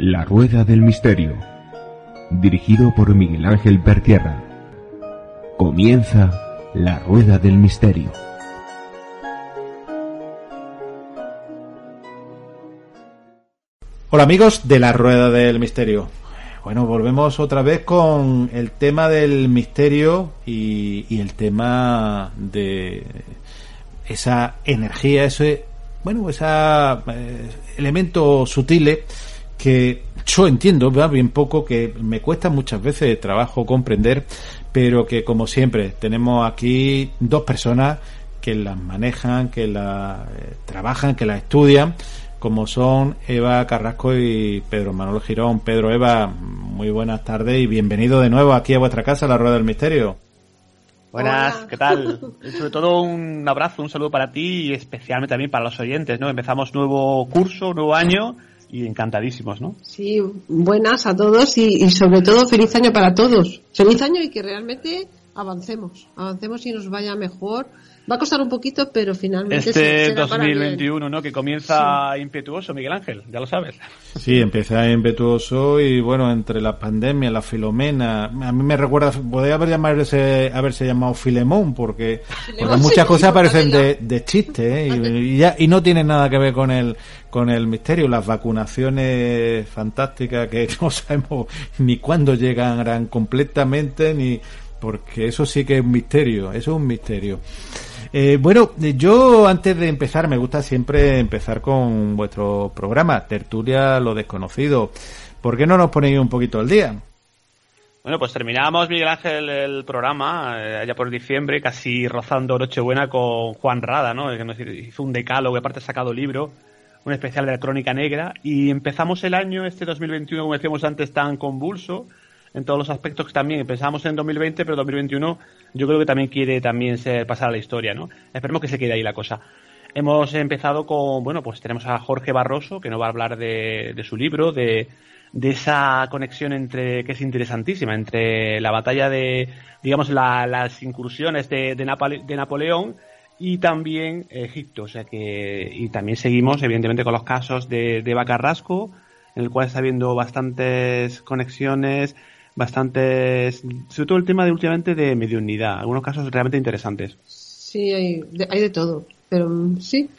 La Rueda del Misterio. Dirigido por Miguel Ángel Pertierra. Comienza La Rueda del Misterio. Hola amigos de la Rueda del Misterio. Bueno, volvemos otra vez con el tema del misterio y, el tema de esa energía, ese, bueno, esa eh, elemento sutil que yo entiendo, va bien poco, que me cuesta muchas veces de trabajo comprender, pero que como siempre tenemos aquí dos personas que las manejan, que las eh, trabajan, que las estudian como son Eva Carrasco y Pedro Manuel Girón. Pedro, Eva, muy buenas tardes y bienvenido de nuevo aquí a vuestra casa, la Rueda del Misterio. Buenas, ¿qué tal? Sobre todo un abrazo, un saludo para ti y especialmente también para los oyentes, ¿no? Empezamos nuevo curso, nuevo año y encantadísimos, ¿no? Sí, buenas a todos y, y sobre todo feliz año para todos. Feliz año y que realmente avancemos, avancemos y nos vaya mejor Va a costar un poquito, pero finalmente este será 2021, ¿no? Que comienza impetuoso, Miguel Ángel, ya lo sabes. Sí, empieza impetuoso y bueno, entre la pandemia, la filomena, a mí me recuerda, podría haber llamarse, haberse llamado Filemón, porque, porque muchas cosas parecen de, de chiste, ¿eh? y, y, ya, y no tienen nada que ver con el, con el misterio, las vacunaciones fantásticas que no sabemos ni cuándo llegarán completamente, ni, porque eso sí que es un misterio, eso es un misterio. Eh, bueno, yo antes de empezar, me gusta siempre empezar con vuestro programa, Tertulia lo desconocido. ¿Por qué no nos ponéis un poquito al día? Bueno, pues terminamos, Miguel Ángel, el programa eh, allá por diciembre, casi rozando Nochebuena con Juan Rada, ¿no? Que hizo un decálogo, aparte ha sacado libro, un especial de la Crónica Negra, y empezamos el año, este 2021, como decíamos antes, tan convulso, en todos los aspectos que también pensamos en 2020, pero 2021 yo creo que también quiere también ser pasar a la historia, ¿no? Esperemos que se quede ahí la cosa. Hemos empezado con, bueno, pues tenemos a Jorge Barroso, que nos va a hablar de, de su libro, de, de esa conexión entre, que es interesantísima, entre la batalla de, digamos, la, las incursiones de, de, Napole, de Napoleón y también Egipto. O sea que, y también seguimos, evidentemente, con los casos de, de Eva Carrasco, en el cual está habiendo bastantes conexiones, bastantes, sobre todo el tema de últimamente de mediunidad, algunos casos realmente interesantes. Sí, hay de, hay de todo, pero sí,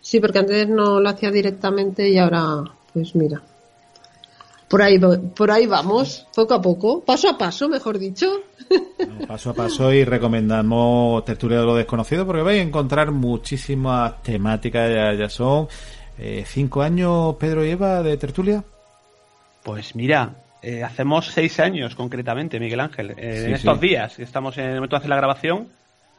sí, porque antes no lo hacía directamente y ahora, pues mira, por ahí, por ahí vamos, poco a poco, paso a paso, mejor dicho. Bueno, paso a paso y recomendamos Tertulia de lo Desconocido porque vais a encontrar muchísimas temáticas, ya, ya son eh, cinco años, Pedro y Eva, de Tertulia. Pues mira, eh, hacemos seis años concretamente, Miguel Ángel. Eh, sí, en estos sí. días, estamos en el momento de hacer la grabación,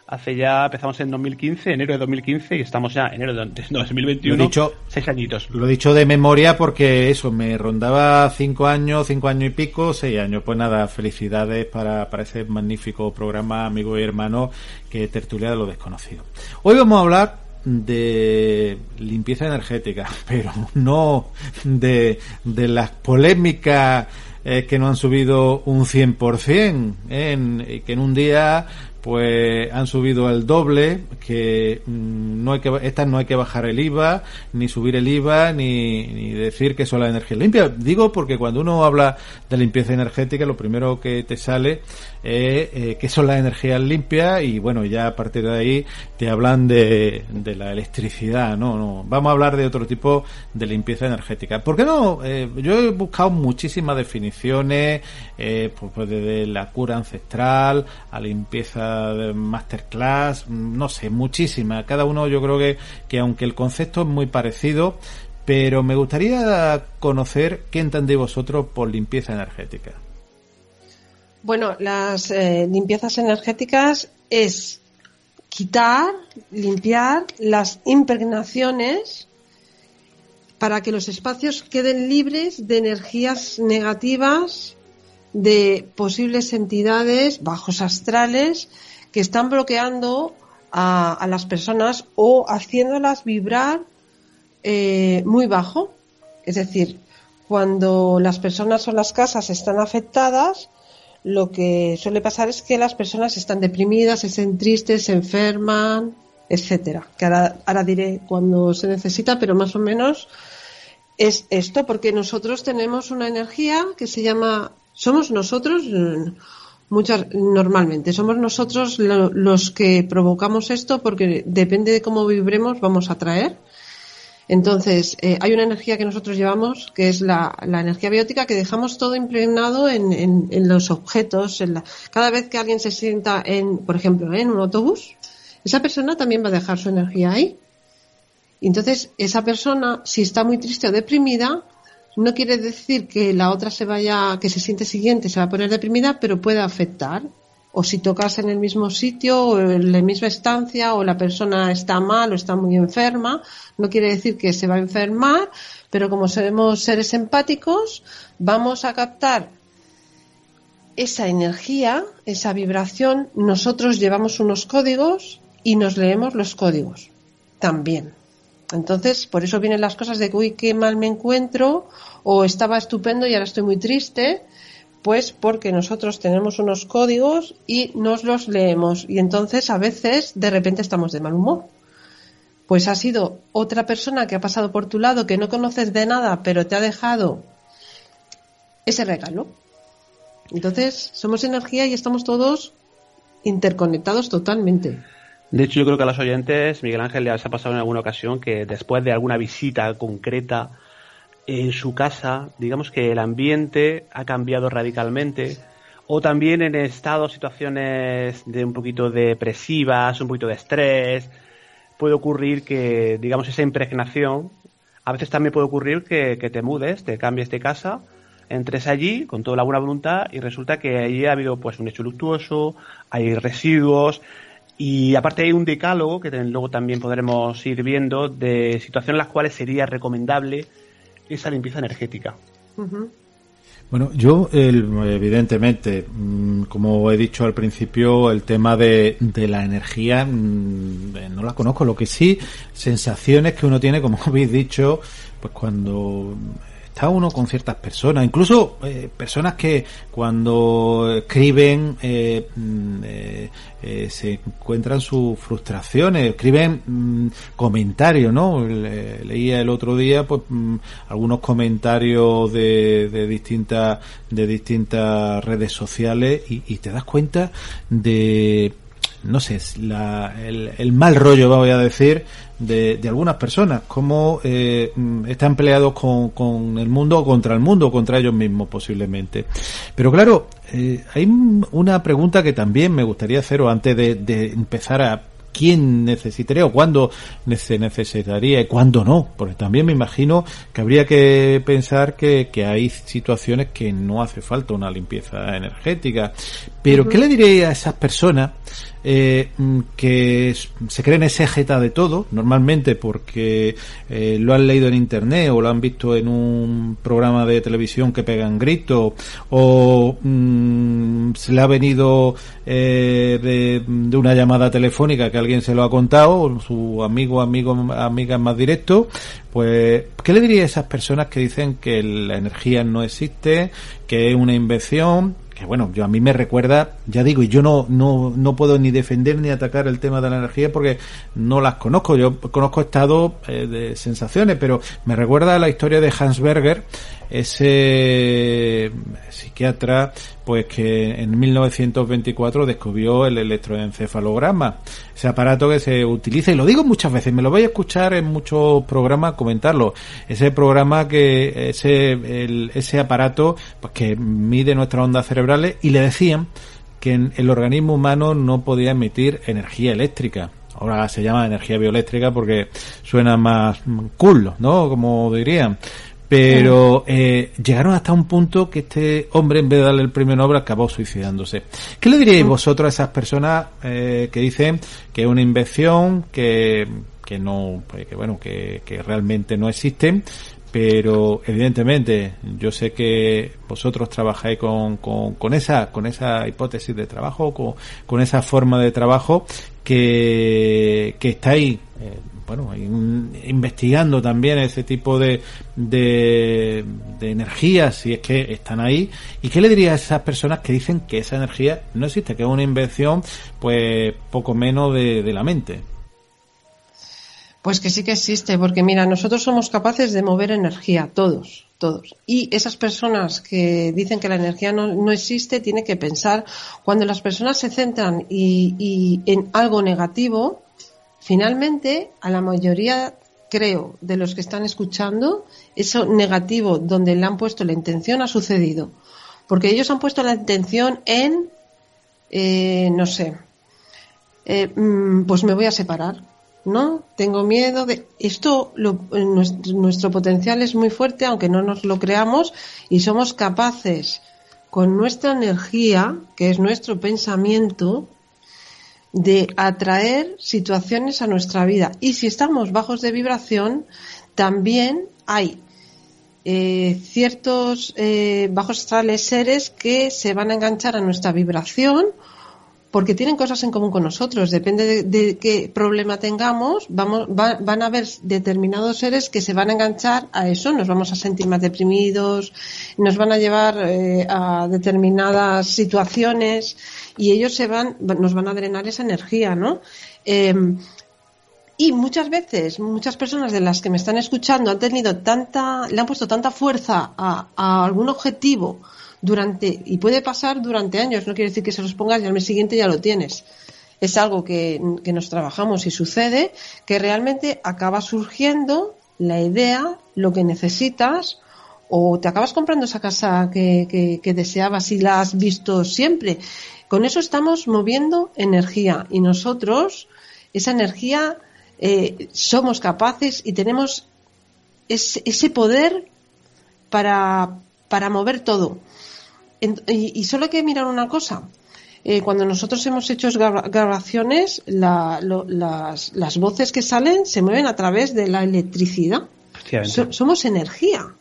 hace ya, empezamos en 2015, enero de 2015, y estamos ya en enero de 2021, lo he dicho, seis añitos. Lo he dicho de memoria porque eso, me rondaba cinco años, cinco años y pico, seis años. Pues nada, felicidades para, para ese magnífico programa, amigo y hermano, que tertulia de lo desconocido. Hoy vamos a hablar de limpieza energética, pero no de, de las polémicas eh, que no han subido un 100%, ¿eh? en, que en un día pues han subido el doble, que mm, no hay que, estas no hay que bajar el IVA, ni subir el IVA, ni, ni decir que son la energía limpia. Digo porque cuando uno habla de limpieza energética, lo primero que te sale es eh, que son las energías limpias y bueno, ya a partir de ahí te hablan de, de la electricidad, no, no. Vamos a hablar de otro tipo de limpieza energética. ¿Por qué no? Eh, yo he buscado muchísimas definiciones, eh, pues, pues desde la cura ancestral a limpieza de masterclass, no sé, muchísimas. Cada uno yo creo que, que aunque el concepto es muy parecido, pero me gustaría conocer qué entendéis vosotros por limpieza energética. Bueno, las eh, limpiezas energéticas es quitar, limpiar las impregnaciones para que los espacios queden libres de energías negativas, de posibles entidades bajos astrales que están bloqueando a, las personas o haciéndolas vibrar eh, muy bajo. Es decir, cuando las personas o las casas están afectadas, lo que suele pasar es que las personas están deprimidas, se sienten tristes, se enferman, etcétera. Que ahora, ahora diré cuando se necesita, pero más o menos es esto, porque nosotros tenemos una energía que se llama, somos nosotros, muchas, normalmente, somos nosotros los que provocamos esto porque depende de cómo vibremos vamos a traer. Entonces, eh, hay una energía que nosotros llevamos, que es la, energía biótica, que dejamos todo impregnado en, en, los objetos. En la, cada vez que alguien se sienta en, por ejemplo, en un autobús, esa persona también va a dejar su energía ahí. Entonces, esa persona, si está muy triste o deprimida, no quiere decir que la otra se vaya, que se siente siguiente, se va a poner deprimida, pero puede afectar. O si tocas en el mismo sitio, o en la misma estancia, o la persona está mal o está muy enferma, no quiere decir que se va a enfermar, pero como somos seres empáticos, vamos a captar esa energía, esa vibración. Nosotros llevamos unos códigos y nos leemos los códigos también. Entonces, por eso vienen las cosas de uy, qué mal me encuentro, o estaba estupendo y ahora estoy muy triste, pues porque nosotros tenemos unos códigos y nos los leemos. Y entonces, a veces, de repente estamos de mal humor. Pues ha sido otra persona que ha pasado por tu lado, que no conoces de nada, pero te ha dejado ese regalo. Entonces, somos energía y estamos todos interconectados totalmente. De hecho, yo creo que a los oyentes, Miguel Ángel, se ha pasado en alguna ocasión que después de alguna visita concreta en su casa, digamos que el ambiente ha cambiado radicalmente, o también en estado, situaciones de un poquito depresivas, un poquito de estrés, puede ocurrir que, digamos, esa impregnación, a veces también puede ocurrir que, que te mudes, te cambies de casa, entres allí con toda la buena voluntad y resulta que allí ha habido pues un hecho luctuoso, hay residuos, y aparte hay un decálogo que luego también podremos ir viendo de situaciones en las cuales sería recomendable esa limpieza energética. Bueno, yo evidentemente, mm, como he dicho al principio, el tema de, de la energía mm, eh, no la conozco. Lo que sí, sensaciones que uno tiene, como habéis dicho, pues cuando está uno con ciertas personas, incluso eh, personas que cuando escriben eh, mm, eh, eh, se encuentran sus frustraciones, escriben mm, comentarios, ¿no? leía el otro día pues mm, algunos comentarios de, de distintas de distintas redes sociales y, te das cuenta de no sé, la, el, el, mal rollo, voy a decir, de, de algunas personas, cómo eh, mm, están peleados con, con, el mundo o contra el mundo contra ellos mismos posiblemente. Pero claro, eh, hay una pregunta que también me gustaría hacer antes de, de empezar a quién necesitaría o cuándo se necesitaría y cuándo no, porque también me imagino que habría que pensar que, que hay situaciones que no hace falta una limpieza energética. Pero, ¿qué le diría a esas personas eh, mm, que se creen exégeta de todo, normalmente porque eh, lo han leído en internet o lo han visto en un programa de televisión que pegan gritos o mm, se le ha venido eh, de, de, una llamada telefónica que alguien se lo ha contado, su amigo, amigo, amiga más directo, pues, ¿qué le diría a esas personas que dicen que la energía no existe, que es una invención, bueno, yo a mí me recuerda, ya digo, y yo no, no, no puedo ni defender ni atacar el tema de la energía porque no las conozco, yo conozco estados eh, de sensaciones, pero me recuerda a la historia de Hans Berger, ese psiquiatra pues que en 1924 descubrió el electroencefalograma, ese aparato que se utiliza y lo digo muchas veces, me lo voy a escuchar en muchos programas comentarlo, ese programa que ese ese aparato pues que mide nuestras ondas cerebrales y le decían que el organismo humano no podía emitir energía eléctrica. Ahora se llama energía bioeléctrica porque suena más cool, ¿no? Como dirían pero eh, llegaron hasta un punto que este hombre, en vez de darle el premio Nobel, acabó suicidándose. ¿Qué le diríais vosotros a esas personas eh, que dicen que es una invención, que, que no, pues, que bueno, que, que realmente no existen, pero evidentemente yo sé que vosotros trabajáis con, con, con esa con esa hipótesis de trabajo con, con esa forma de trabajo que, que estáis eh, bueno investigando también ese tipo de, de, energías si es que están ahí y qué le dirías a esas personas que dicen que esa energía no existe que es una invención pues poco menos de, de la mente pues que sí que existe, porque mira, nosotros somos capaces de mover energía, todos, todos. Y esas personas que dicen que la energía no, no existe, tienen que pensar, cuando las personas se centran y, y en algo negativo, finalmente a la mayoría, creo, de los que están escuchando, eso negativo donde le han puesto la intención ha sucedido. Porque ellos han puesto la intención en, eh, no sé, eh, pues me voy a separar ¿no? Tengo miedo de esto lo, nuestro, nuestro, potencial es muy fuerte aunque no nos lo creamos y somos capaces con nuestra energía, que es nuestro pensamiento, de atraer situaciones a nuestra vida. Y si estamos bajos de vibración, también hay eh, ciertos eh, bajos astrales seres que se van a enganchar a nuestra vibración porque tienen cosas en común con nosotros. Depende de, qué problema tengamos, vamos, va, van a haber determinados seres que se van a enganchar a eso, nos vamos a sentir más deprimidos, nos van a llevar eh, a determinadas situaciones y ellos se van, nos van a drenar esa energía, ¿no? Eh, y muchas veces, muchas personas de las que me están escuchando han tenido tanta, le han puesto tanta fuerza a algún objetivo, durante, y puede pasar durante años, no quiere decir que se los pongas y al mes siguiente ya lo tienes. Es algo que, que nos trabajamos y sucede, que realmente acaba surgiendo la idea, lo que necesitas, o te acabas comprando esa casa que, que, que, deseabas y la has visto siempre. Con eso estamos moviendo energía y nosotros esa energía eh, somos capaces y tenemos ese, poder para, para mover todo. Y, solo hay que mirar una cosa. Eh, cuando nosotros hemos hecho grabaciones, la, lo, las, las, voces que salen se mueven a través de la electricidad. So, somos energía.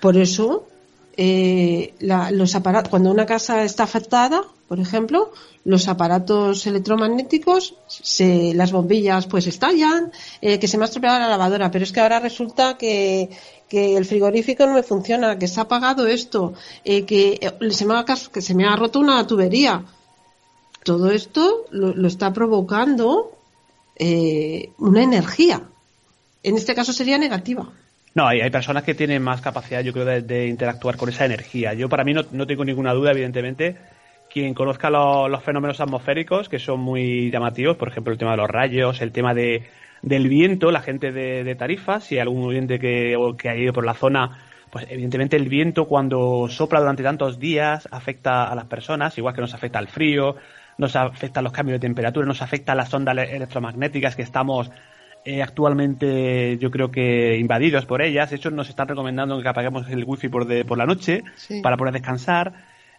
Por eso, eh, la, los aparatos, cuando una casa está afectada, por ejemplo, los aparatos electromagnéticos, se, las bombillas pues estallan, eh, que se me ha estropeado la lavadora, pero es que ahora resulta que que el frigorífico no me funciona, que se ha apagado esto, eh, que, eh, se me ha, que se me ha roto una tubería. Todo esto lo, está provocando eh, una energía. En este caso sería negativa. No, hay, hay, personas que tienen más capacidad, yo creo, de, de interactuar con esa energía. Yo, para mí, no, tengo ninguna duda, evidentemente. Quien conozca lo, los fenómenos atmosféricos, que son muy llamativos, por ejemplo, el tema de los rayos, el tema de, del viento, la gente de, de Tarifa, si hay algún oyente que, que ha ido por la zona, pues evidentemente el viento cuando sopla durante tantos días afecta a las personas, igual que nos afecta el frío, nos afecta los cambios de temperatura, nos afecta las ondas electromagnéticas que estamos eh, actualmente yo creo que invadidos por ellas. De hecho, nos están recomendando que apaguemos el wifi por, de, por la noche sí. para poder descansar.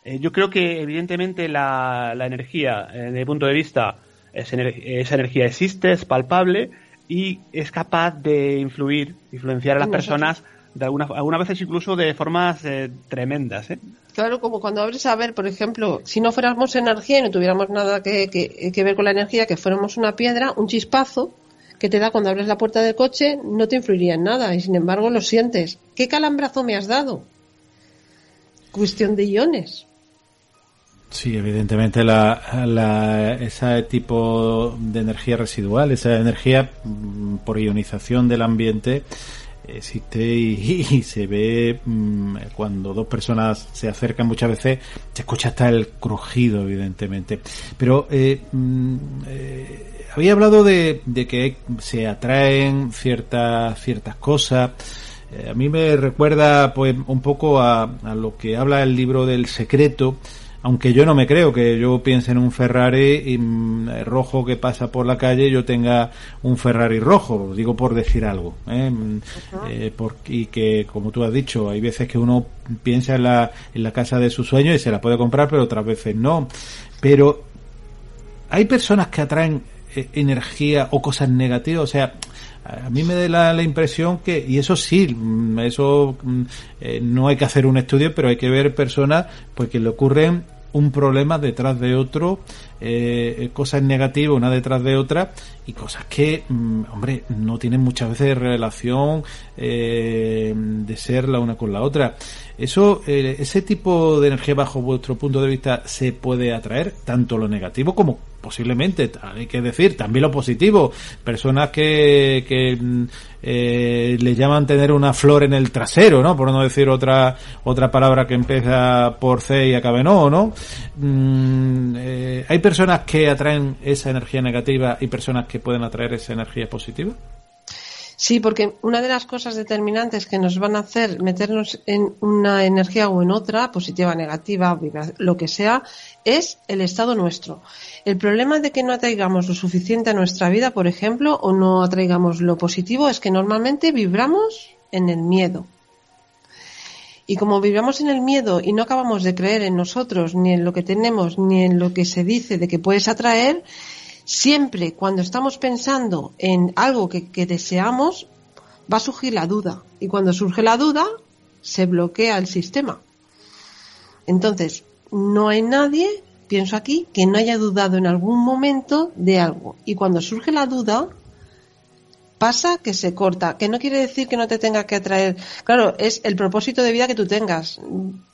Eh, yo creo que evidentemente la, la energía, eh, desde mi punto de vista, es, esa energía existe, es palpable y es capaz de influir, influenciar a las personas de alguna, algunas veces incluso de formas eh, tremendas. ¿eh? Claro, como cuando abres a ver, por ejemplo, si no fuéramos energía y no tuviéramos nada que, que, que ver con la energía, que fuéramos una piedra, un chispazo que te da cuando abres la puerta del coche no te influiría en nada y sin embargo lo sientes. ¿Qué calambrazo me has dado? Cuestión de iones. Sí, evidentemente la, la, ese tipo de energía residual, esa energía mm, por ionización del ambiente existe y, se ve mmm, cuando dos personas se acercan muchas veces se escucha hasta el crujido evidentemente. Pero eh, mmm, eh, había hablado de, de, que se atraen ciertas ciertas cosas. Eh, a mí me recuerda pues un poco a, a lo que habla el libro del secreto aunque yo no me creo que yo piense en un Ferrari mm, rojo que pasa por la calle yo tenga un Ferrari rojo, digo por decir algo. ¿eh? Mm, eh, y que, como tú has dicho, hay veces que uno piensa en la, en la casa de su sueño y se la puede comprar, pero otras veces no. Pero hay personas que atraen eh, energía o cosas negativas, o sea, a mí me da la, impresión que, y eso sí, mm, eso eh, no hay que hacer un estudio, pero hay que ver personas pues que le ocurren un problema detrás de otro, eh, cosas negativas una detrás de otra y cosas que, mm, hombre, no tienen muchas veces relación eh, de ser la una con la otra. Eso, eh, ese tipo de energía bajo vuestro punto de vista se puede atraer tanto lo negativo como posiblemente, hay que decir, también lo positivo. Personas que, que mm, eh, le llaman tener una flor en el trasero, ¿no? Por no decir otra otra palabra que empieza por C y acabe no, ¿no? Mm, eh, hay personas que atraen esa energía negativa y personas que pueden atraer esa energía positiva. Sí, porque una de las cosas determinantes que nos van a hacer meternos en una energía o en otra, positiva, negativa, lo que sea, es el estado nuestro. El problema de que no atraigamos lo suficiente a nuestra vida, por ejemplo, o no atraigamos lo positivo, es que normalmente vibramos en el miedo. Y como vibramos en el miedo y no acabamos de creer en nosotros, ni en lo que tenemos, ni en lo que se dice de que puedes atraer, Siempre cuando estamos pensando en algo que, deseamos, va a surgir la duda. Y cuando surge la duda, se bloquea el sistema. Entonces, no hay nadie, pienso aquí, que no haya dudado en algún momento de algo. Y cuando surge la duda, pasa que se corta, que no quiere decir que no te tenga que atraer. Claro, es el propósito de vida que tú tengas.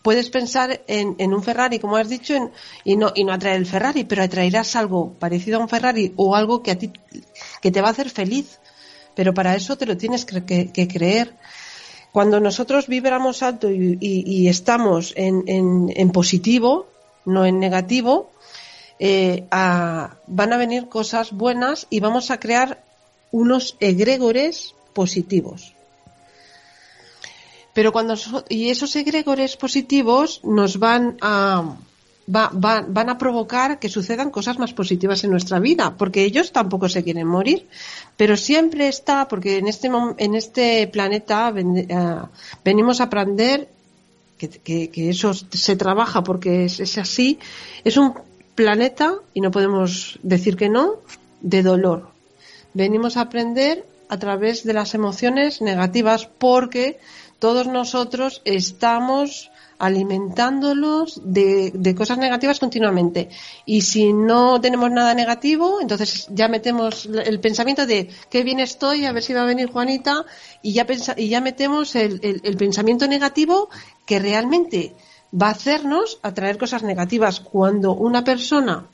Puedes pensar en, un Ferrari, como has dicho, y no y no atraer el Ferrari, pero atraerás algo parecido a un Ferrari o algo que a ti que te va a hacer feliz. Pero para eso te lo tienes que, creer. Cuando nosotros vibramos alto y, estamos en, positivo, no en negativo, eh, van a venir cosas buenas y vamos a crear unos egregores positivos. Pero cuando y esos egregores positivos nos van a van a provocar que sucedan cosas más positivas en nuestra vida, porque ellos tampoco se quieren morir, pero siempre está, porque en este en este planeta eh, venimos a aprender que, eso se trabaja porque es, es así, es un planeta, y no podemos decir que no, de dolor, venimos a aprender a través de las emociones negativas porque todos nosotros estamos alimentándolos de, cosas negativas continuamente. Y si no tenemos nada negativo, entonces ya metemos el pensamiento de qué bien estoy, a ver si va a venir Juanita, y ya, y ya metemos el, el pensamiento negativo que realmente va a hacernos atraer cosas negativas. Cuando una persona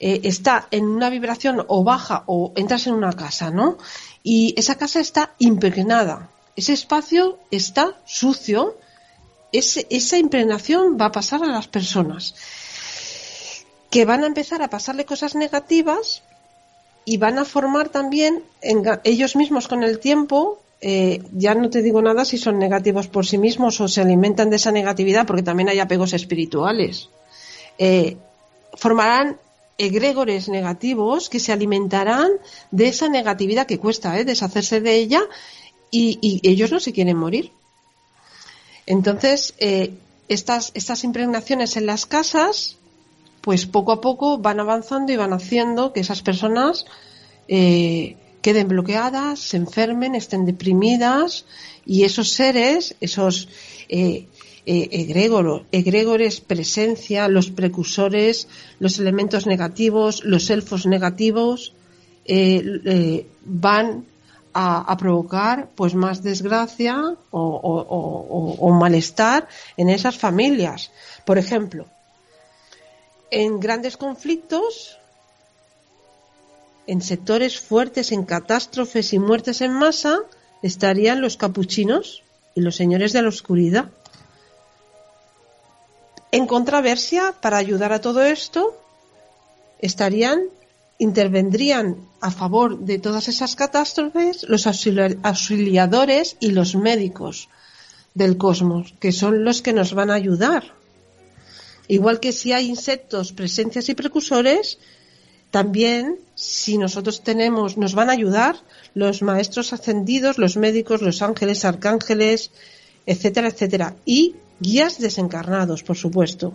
eh, está en una vibración o baja o entras en una casa, ¿no? Y esa casa está impregnada, ese espacio está sucio, esa impregnación va a pasar a las personas que van a empezar a pasarle cosas negativas y van a formar también ellos mismos con el tiempo eh, ya no te digo nada si son negativos por sí mismos o se alimentan de esa negatividad, porque también hay apegos espirituales. Eh, formarán egregores negativos que se alimentarán de esa negatividad que cuesta ¿eh? deshacerse de ella y, ellos no se quieren morir. Entonces, eh, estas, estas impregnaciones en las casas, pues poco a poco van avanzando y van haciendo que esas personas eh, queden bloqueadas, se enfermen, estén deprimidas y esos seres, esos eh, eh, egregores, presencia, los precursores, los elementos negativos, los elfos negativos, eh, eh, van a, provocar pues más desgracia o, malestar en esas familias. Por ejemplo, en grandes conflictos, en sectores fuertes, en catástrofes y muertes en masa, estarían los capuchinos y los señores de la oscuridad. En controversia, para ayudar a todo esto, estarían, intervendrían a favor de todas esas catástrofes los auxiliadores y los médicos del cosmos, que son los que nos van a ayudar. Igual que si hay insectos, presencias y precursores, también si nosotros tenemos, nos van a ayudar los maestros ascendidos, los médicos, los ángeles, arcángeles, etcétera, etcétera. Y guías desencarnados, por supuesto.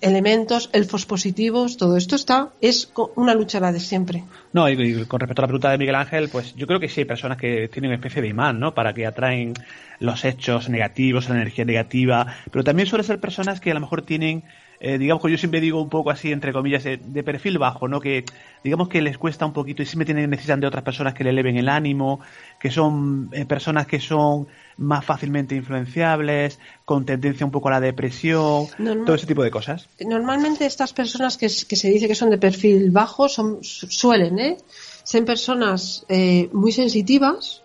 Elementos, elfos positivos, todo esto está, es una lucha la de siempre. No, y, con respecto a la pregunta de Miguel Ángel, pues yo creo que sí hay personas que tienen una especie de imán, ¿no? Para que atraen los hechos negativos, la energía negativa, pero también suelen ser personas que a lo mejor tienen eh, digamos que yo siempre digo un poco así, entre comillas, de, perfil bajo, ¿no? Que digamos que les cuesta un poquito y siempre tienen, necesitan de otras personas que le eleven el ánimo, que son eh, personas que son más fácilmente influenciables, con tendencia un poco a la depresión, todo ese tipo de cosas. Normalmente estas personas que, se dice que son de perfil bajo son, suelen, ¿eh? Ser personas eh, muy sensitivas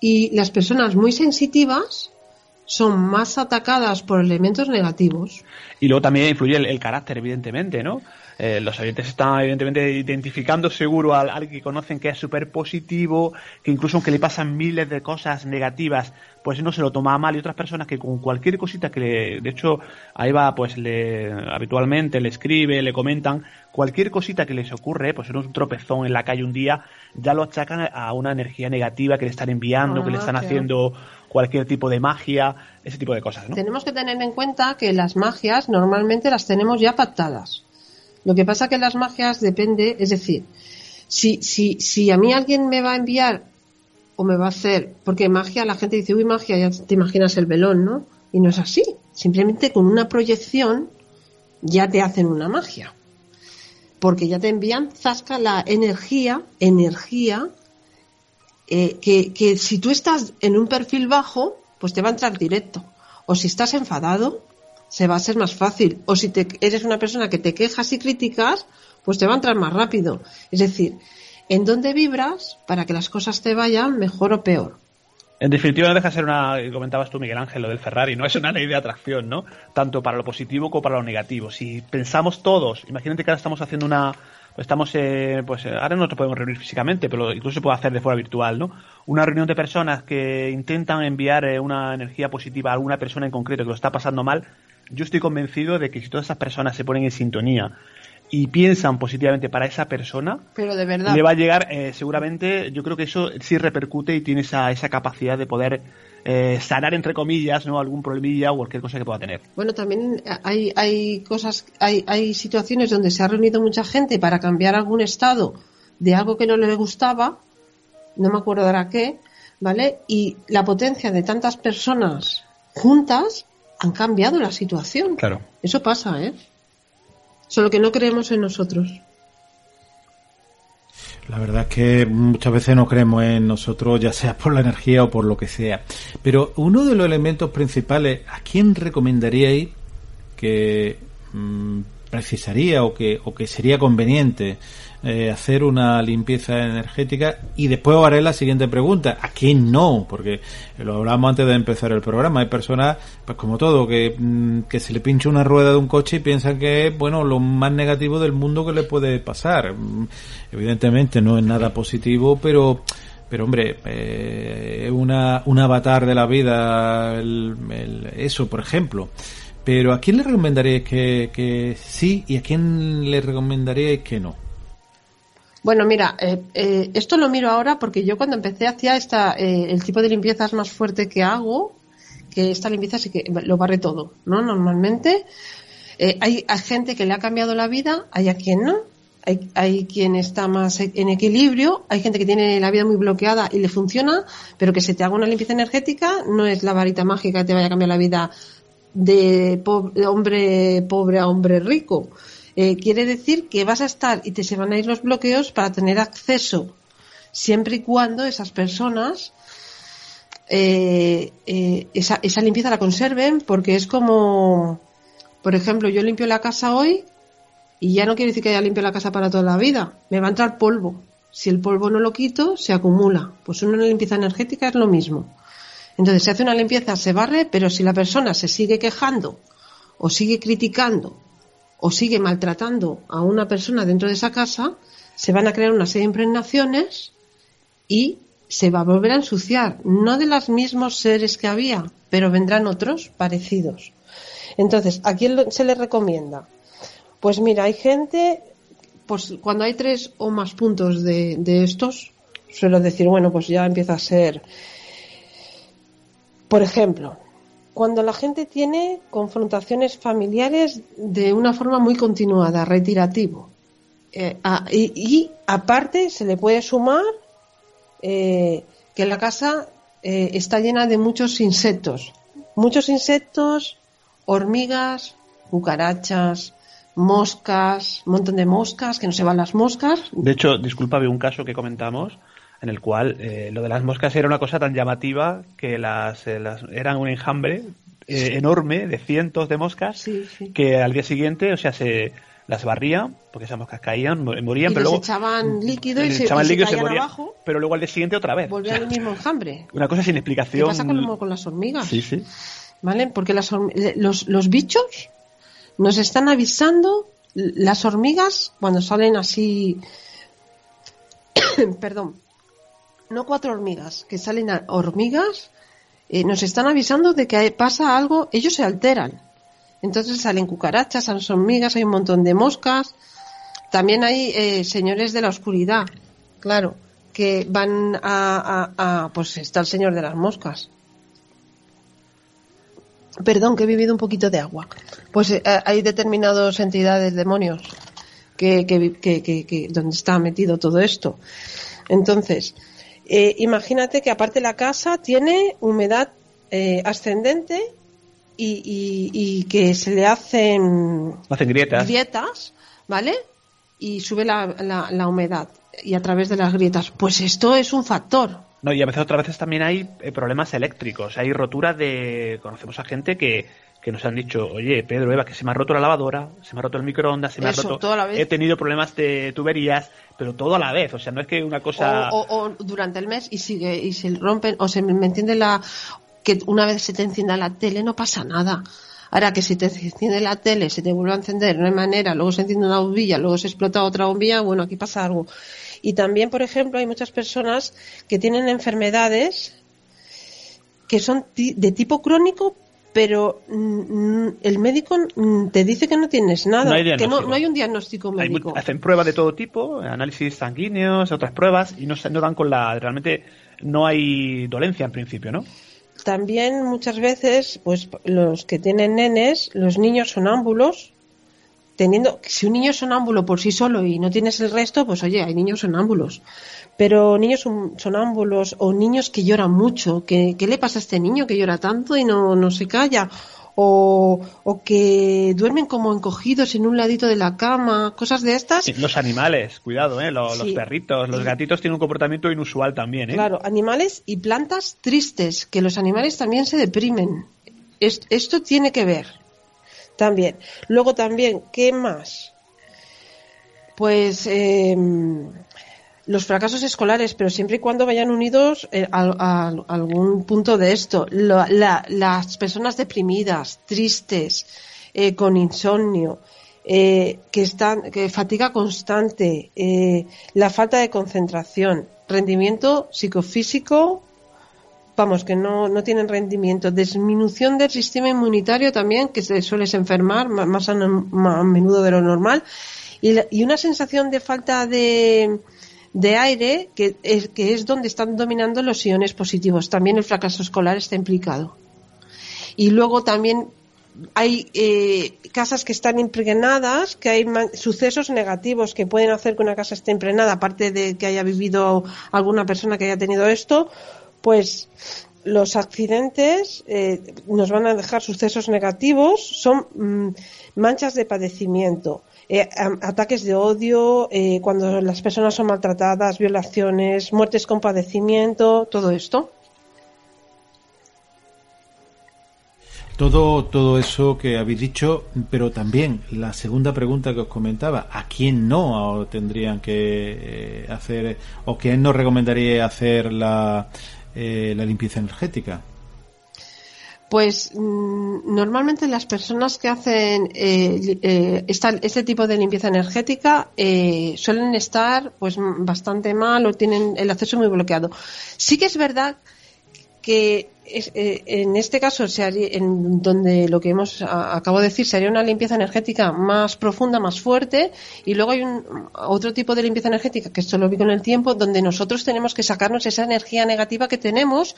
y las personas muy sensitivas son más atacadas por elementos negativos. Y luego también influye el, carácter, evidentemente, ¿no? Eh, los oyentes están evidentemente identificando seguro a alguien que conocen que es súper positivo, que incluso aunque le pasan miles de cosas negativas, pues no se lo toma mal y otras personas que con cualquier cosita que le, de hecho, ahí va, pues le, habitualmente le escribe, le comentan, cualquier cosita que les ocurre, pues en un tropezón en la calle un día, ya lo achacan a una energía negativa que le están enviando, que le ah, están haciendo cualquier tipo de magia, ese tipo de cosas. Tenemos que tener en cuenta que las magias normalmente las tenemos ya pactadas. Lo que pasa que las magias depende, es decir, si, si, si a mí alguien me va a enviar o me va a hacer, porque magia, la gente dice, uy, magia, ya te imaginas el velón, ¿no? Y no es así. Simplemente con una proyección ya te hacen una magia. Porque ya te envían, zasca la energía, energía eh, que, si tú estás en un perfil bajo, pues te va a entrar directo. O si estás enfadado, se va a ser más fácil. O si te, eres una persona que te quejas y criticas, pues te va a entrar más rápido. Es decir, en dónde vibras para que las cosas te vayan mejor o peor. En definitiva, no deja de ser una, comentabas tú, Miguel Ángel, lo del Ferrari, no es una ley de atracción, ¿no? Tanto para lo positivo como para lo negativo. Si pensamos todos, imagínate que ahora estamos haciendo una, estamos, eh, pues eh, ahora no nos podemos reunir físicamente, pero incluso se puede hacer de forma virtual, ¿no? Una reunión de personas que intentan enviar eh, una energía positiva a alguna persona en concreto que lo está pasando mal, yo estoy convencido de que si todas esas personas se ponen en sintonía y piensan positivamente para esa persona, pero de verdad. le va a llegar, seguramente, yo creo que eso sí repercute y tiene esa, esa capacidad de poder eh, sanar entre comillas no algún problemilla o cualquier cosa que pueda tener. Bueno también hay hay cosas hay hay situaciones donde se ha reunido mucha gente para cambiar algún estado de algo que no le gustaba no me acuerdo ahora qué vale y la potencia de tantas personas juntas han cambiado la situación. Claro. Eso pasa eh solo que no creemos en nosotros la verdad es que muchas veces no creemos en nosotros, ya sea por la energía o por lo que sea. Pero uno de los elementos principales, ¿a quién recomendaríais que mm, precisaría o que, o que sería conveniente eh, hacer una limpieza energética y después haré la siguiente pregunta ¿a quién no? porque lo hablamos antes de empezar el programa hay personas pues como todo que, mm, que se le pincha una rueda de un coche y piensan que es bueno lo más negativo del mundo que le puede pasar mm, evidentemente no es nada positivo pero pero hombre, eh, una, un avatar de la vida, eso, por ejemplo. Pero ¿a quién le recomendaríais que, que sí y a quién le recomendaríais que no? Bueno, mira, eh, eh, esto lo miro ahora porque yo cuando empecé hacía esta, eh, el tipo de limpiezas más fuerte que hago, que esta limpieza sí que lo barre todo, ¿no? Normalmente hay, hay, gente que le ha cambiado la vida, hay a quien no. Hay, hay quien está más en equilibrio, hay gente que tiene la vida muy bloqueada y le funciona, pero que se te haga una limpieza energética no es la varita mágica que te vaya a cambiar la vida de, hombre pobre a hombre rico. Eh, quiere decir que vas a estar y te se van a ir los bloqueos para tener acceso siempre y cuando esas personas eh, eh, esa, esa limpieza la conserven porque es como por ejemplo yo limpio la casa hoy y ya no quiere decir que haya limpio la casa para toda la vida. Me va a entrar polvo. Si el polvo no lo quito se acumula. Pues una limpieza energética es lo mismo. Entonces, se hace una limpieza, se barre, pero si la persona se sigue quejando o sigue criticando o sigue maltratando a una persona dentro de esa casa, se van a crear una serie de impregnaciones y se va a volver a ensuciar, no de los mismos seres que había, pero vendrán otros parecidos. Entonces, ¿a quién se le recomienda? Pues mira, hay gente, pues cuando hay tres o más puntos de, de estos, suelo decir, bueno, pues ya empieza a ser, por ejemplo, cuando la gente tiene confrontaciones familiares de una forma muy continuada, retirativo. Eh, y, aparte se le puede sumar eh, que la casa eh, está llena de muchos insectos. Muchos insectos, hormigas, cucarachas, moscas, un montón de moscas, que no se van las moscas. De hecho, disculpa, un caso que comentamos en el cual eh, lo de las moscas era una cosa tan llamativa que las, eh, eran un enjambre eh, enorme de cientos de moscas que al día siguiente, o sea, se las barrían porque esas moscas caían, morían, pero luego echaban líquido y, se, echaban líquido se, morían, abajo, pero luego al día siguiente otra vez. Volvían al mismo enjambre. Una cosa sin explicación. ¿Qué pasa con, con las hormigas? Sí, sí. ¿Vale? Porque las, los, los bichos nos están avisando, las hormigas, cuando salen así, perdón, no cuatro hormigas, que salen hormigas, eh, nos están avisando de que pasa algo, ellos se alteran. Entonces salen cucarachas, salen hormigas, hay un montón de moscas. También hay eh, señores de la oscuridad, claro, que van a, pues está el señor de las moscas. Perdón, que he vivido un poquito de agua. Pues eh, hay determinadas entidades, demonios, que, que, que, donde está metido todo esto. Entonces, eh, imagínate que aparte la casa tiene humedad eh, ascendente y, que se le hacen, hacen grietas. grietas, ¿vale? Y sube la, la, humedad y a través de las grietas. Pues esto es un factor. No, y a veces otras veces también hay eh, problemas eléctricos, hay rotura de... Conocemos a gente que, que nos han dicho, oye, Pedro, Eva, que se me ha roto la lavadora, se me ha roto el microondas, se me ha roto... He tenido problemas de tuberías, pero todo a la vez. O sea, no es que una cosa... O, durante el mes y sigue y se rompen, o se me entiende la... que una vez se te encienda la tele no pasa nada. Ahora que si te enciende la tele, se te vuelve a encender de una manera, luego se enciende una bombilla, luego se explota otra bombilla, bueno, aquí pasa algo. Y también, por ejemplo, hay muchas personas que tienen enfermedades que son de tipo crónico, pero mm, el médico mm, te dice que no tienes nada, no hay que no, hay un diagnóstico médico. hacen pruebas de todo tipo, análisis sanguíneos, otras pruebas, y no, no dan con la. Realmente no hay dolencia en principio, ¿no? También muchas veces, pues los que tienen nenes, los niños sonámbulos, teniendo. Si un niño es sonámbulo por sí solo y no tienes el resto, pues oye, hay niños sonámbulos. Pero niños sonámbulos o niños que lloran mucho, ¿qué, le pasa a este niño que llora tanto y no, no se calla? O, o, que duermen como encogidos en un ladito de la cama, cosas de estas. Los animales, cuidado, ¿eh? los, perritos, los gatitos tienen un comportamiento inusual también. ¿eh? Claro, animales y plantas tristes, que los animales también se deprimen. esto tiene que ver también. Luego también, ¿qué más? Pues eh, los fracasos escolares, pero siempre y cuando vayan unidos eh, a, algún punto de esto. las personas deprimidas, tristes, eh, con insomnio, eh, que están, que fatiga constante, la falta de concentración, rendimiento psicofísico, vamos, que no, no tienen rendimiento, disminución del sistema inmunitario también, que se suele enfermar más a, menudo de lo normal, y una sensación de falta de de aire, que es, que es donde están dominando los iones positivos. También el fracaso escolar está implicado. Y luego también hay eh, casas que están impregnadas, que hay sucesos negativos que pueden hacer que una casa esté impregnada, aparte de que haya vivido alguna persona que haya tenido esto, pues los accidentes eh, nos van a dejar sucesos negativos, son mm, manchas de padecimiento. Eh, ataques de odio, eh, cuando las personas son maltratadas, violaciones, muertes con padecimiento, todo esto. Todo, todo eso que habéis dicho, pero también la segunda pregunta que os comentaba, ¿a quién no tendrían que hacer o quién no recomendaría hacer la, la limpieza energética? Pues mm, normalmente las personas que hacen eh, eh, este tipo de limpieza energética eh, suelen estar pues bastante mal o tienen el acceso muy bloqueado. Sí que es verdad que eh, en este caso, se en donde lo que hemos acabo de decir sería una limpieza energética más profunda, más fuerte, y luego hay un, otro tipo de limpieza energética, que esto lo vi con el tiempo, donde nosotros tenemos que sacarnos esa energía negativa que tenemos.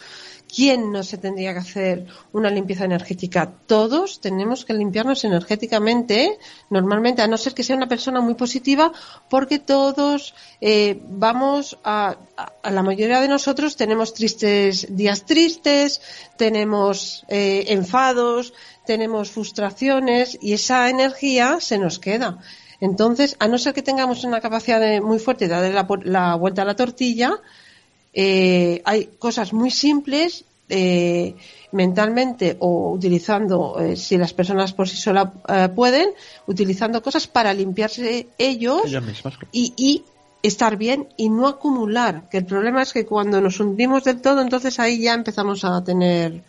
¿Quién no se tendría que hacer una limpieza energética? Todos tenemos que limpiarnos energéticamente, normalmente, a no ser que sea una persona muy positiva, porque todos eh, vamos a, a la mayoría de nosotros tenemos tristes días tristes, tenemos eh, enfados, tenemos frustraciones y esa energía se nos queda. Entonces, a no ser que tengamos una capacidad muy fuerte de darle la, vuelta a la tortilla, eh, hay cosas muy simples eh, mentalmente o utilizando, si las personas por sí solas pueden, utilizando cosas para limpiarse ellos, y, estar bien y no acumular. Que el problema es que cuando nos hundimos del todo, entonces ahí ya empezamos a tener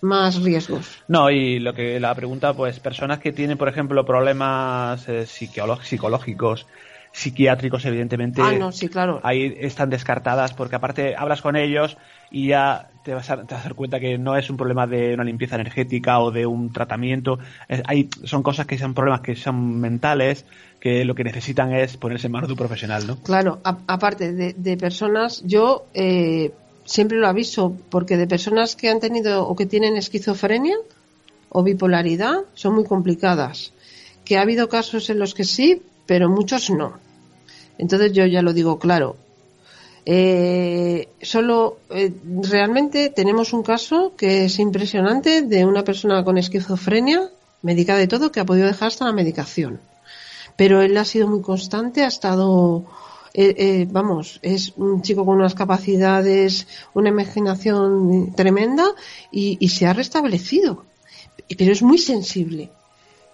más riesgos. No, y lo que la pregunta, pues personas que tienen, por ejemplo, problemas eh, psicológicos, psiquiátricos, evidentemente, ah, no, sí, claro. ahí están descartadas porque aparte hablas con ellos y ya te vas, a, dar cuenta que no es un problema de una limpieza energética o de un tratamiento. hay, son cosas que son problemas que son mentales, que lo que necesitan es ponerse en manos de un profesional, ¿no? Claro, aparte de, personas, yo eh, siempre lo aviso, porque de personas que han tenido o que tienen esquizofrenia o bipolaridad son muy complicadas. Que ha habido casos en los que sí, pero muchos no. Entonces yo ya lo digo claro. Eh, solo eh, realmente tenemos un caso que es impresionante de una persona con esquizofrenia, médica de todo, que ha podido dejar hasta la medicación pero él ha sido muy constante, ha estado, eh, eh, vamos, es un chico con unas capacidades, una imaginación tremenda y, se ha restablecido. Pero es muy sensible.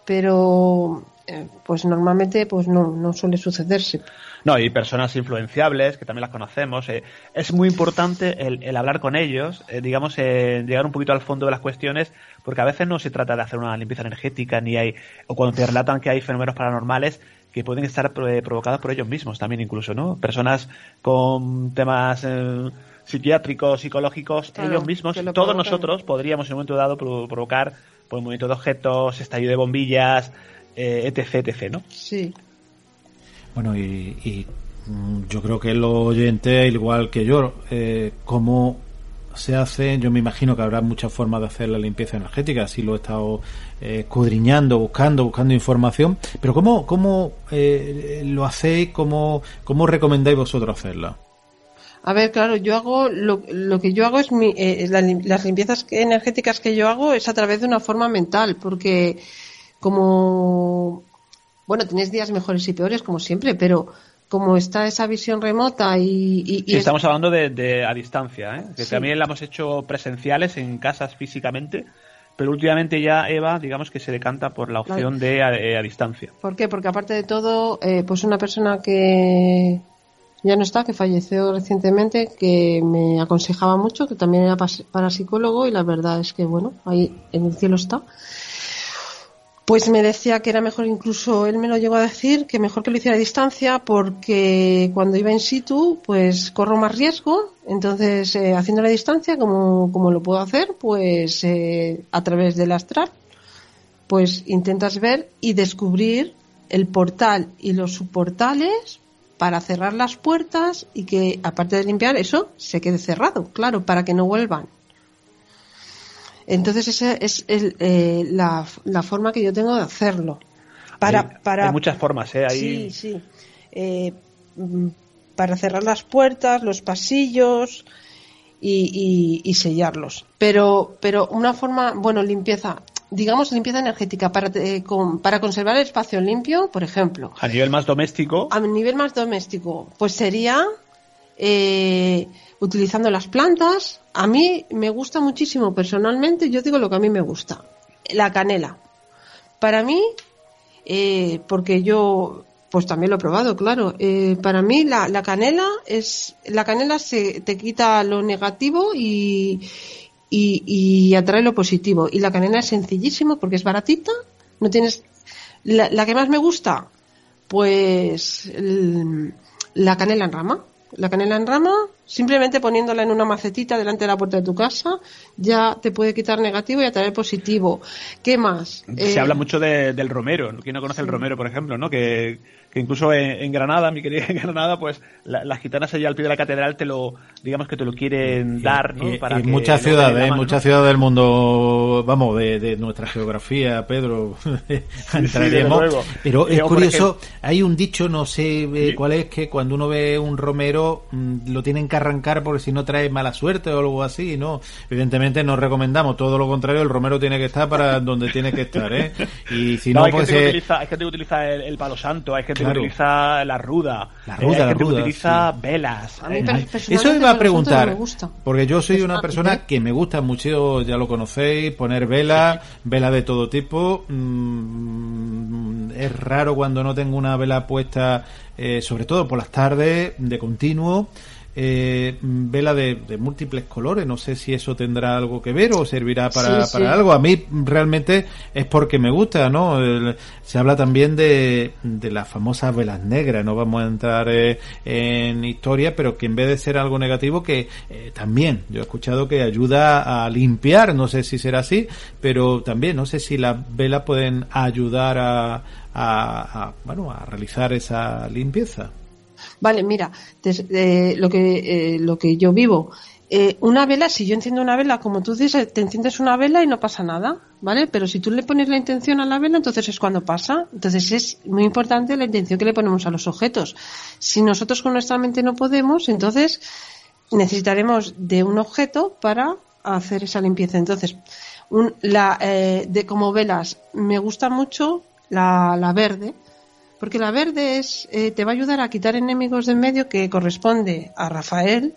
Pero, eh, pues normalmente, pues no, no suele sucederse. No, y personas influenciables, que también las conocemos. es muy importante el, hablar con ellos, digamos, llegar un poquito al fondo de las cuestiones porque a veces no se trata de hacer una limpieza energética, ni hay, o cuando te relatan que hay fenómenos paranormales que pueden estar eh, provocados por ellos mismos también incluso, ¿no? Personas con temas eh, psiquiátricos, psicológicos, ellos mismos, todos nosotros podríamos en un momento dado provocar por un movimiento de objetos, estallido de bombillas, eh, etc, etc, ¿no? Sí. Bueno, y, mm, yo creo que los oyentes, igual que yo, eh, como se hace, yo me imagino que habrá muchas formas de hacer la limpieza energética, así lo he estado eh, escudriñando, buscando, buscando información, pero ¿cómo, cómo eh, lo hacéis, cómo, cómo recomendáis vosotros hacerla? A ver, claro, yo hago, lo, lo que yo hago es mi, eh, las limpiezas energéticas que yo hago es a través de una forma mental, porque como, bueno, tenéis días mejores y peores como siempre, pero como está esa visión remota y... y, estamos hablando de, a distancia, ¿eh? que también la hemos hecho presenciales en casas físicamente, pero últimamente ya Eva, digamos que se decanta por la opción de eh, a, distancia. ¿Por qué? Porque aparte de todo, eh, pues una persona que ya no está, que falleció recientemente, que me aconsejaba mucho, que también era parapsicólogo y la verdad es que, bueno, ahí en el cielo está pues me decía que era mejor, incluso él me lo llegó a decir, que mejor que lo hiciera a distancia porque cuando iba in situ, pues corro más riesgo. Entonces, eh, haciendo la distancia, como, como lo puedo hacer, pues eh, a través del astral, pues intentas ver y descubrir el portal y los subportales para cerrar las puertas y que, aparte de limpiar, eso se quede cerrado, claro, para que no vuelvan. Entonces esa es eh, la, forma que yo tengo de hacerlo. Para, hay, para, muchas formas, ¿eh? Sí, sí. Eh, mm, para cerrar las puertas, los pasillos y, sellarlos. Pero, pero una forma, bueno, limpieza, digamos limpieza energética para, eh, para conservar el espacio limpio, por ejemplo. A nivel más doméstico. A nivel más doméstico, pues sería eh, utilizando las plantas. A mí me gusta muchísimo personalmente, yo digo lo que a mí me gusta, la canela. Para mí, eh, porque yo pues también lo he probado, claro. Eh, para mí la, la, canela es la canela se te quita lo negativo y, y, atrae lo positivo. Y la canela es sencillísimo porque es baratita. No tienes la, la que más me gusta, pues la canela en rama la canela en rama Simplemente poniéndola en una macetita delante de la puerta de tu casa ya te puede quitar negativo y atraer positivo. ¿Qué más? Se Eh, habla mucho de- del romero. ¿Quién no conoce el romero, por ejemplo? ¿no? Que, que incluso en, en Granada, mi querida Granada, pues la- las gitanas allá al pie de la catedral te lo, digamos que te lo quieren dar, ¿no? Y- Para y que muchas ciudades, en muchas ciudades del mundo, vamos, de, de nuestra geografía, Pedro, entraremos. Pero es curioso, hay un dicho, no sé eh, cuál es, que cuando uno ve un romero mm, lo tienen que arrancar porque si no trae mala suerte o algo así, ¿no? Evidentemente no recomendamos, todo lo contrario, el romero tiene que estar para donde tiene que estar, ¿eh? Y si No, no, hay, pues... gente que eh, utiliza, hay gente que utiliza el, el palo santo, hay gente Claro. que utiliza la ruda, La eh, ruda, hay la gente ruda, que utiliza sí. velas. A mí eh, Eso iba a preguntar, no me gusta. porque yo soy una persona que me gusta mucho, ya lo conocéis, poner vela, vela de todo tipo. Mm, es raro cuando no tengo una vela puesta, eh, sobre todo por las tardes, de continuo. Eh, vela de, de múltiples colores, no sé si eso tendrá algo que ver o servirá para, Sí, sí. para algo. A mí realmente es porque me gusta, ¿no? El- se habla también de, de las famosas velas negras, no vamos a entrar eh, en historia, pero que en vez de ser algo negativo, que eh, también, yo he escuchado que ayuda a limpiar, no sé si será así, pero también, no sé si las velas pueden ayudar a, a, a, bueno, a realizar esa limpieza. Vale, mira, eh, lo que eh, lo que yo vivo, eh, una vela, si yo enciendo una vela, como tú dices, te enciendes una vela y no pasa nada, ¿vale? Pero si tú le pones la intención a la vela, entonces es cuando pasa. Entonces es muy importante la intención que le ponemos a los objetos. Si nosotros con nuestra mente no podemos, entonces necesitaremos de un objeto para hacer esa limpieza. Entonces, un- la, eh, de como velas, me gusta mucho la verde, porque la verde es, eh, te va a ayudar a quitar enemigos de en medio que corresponde a Rafael.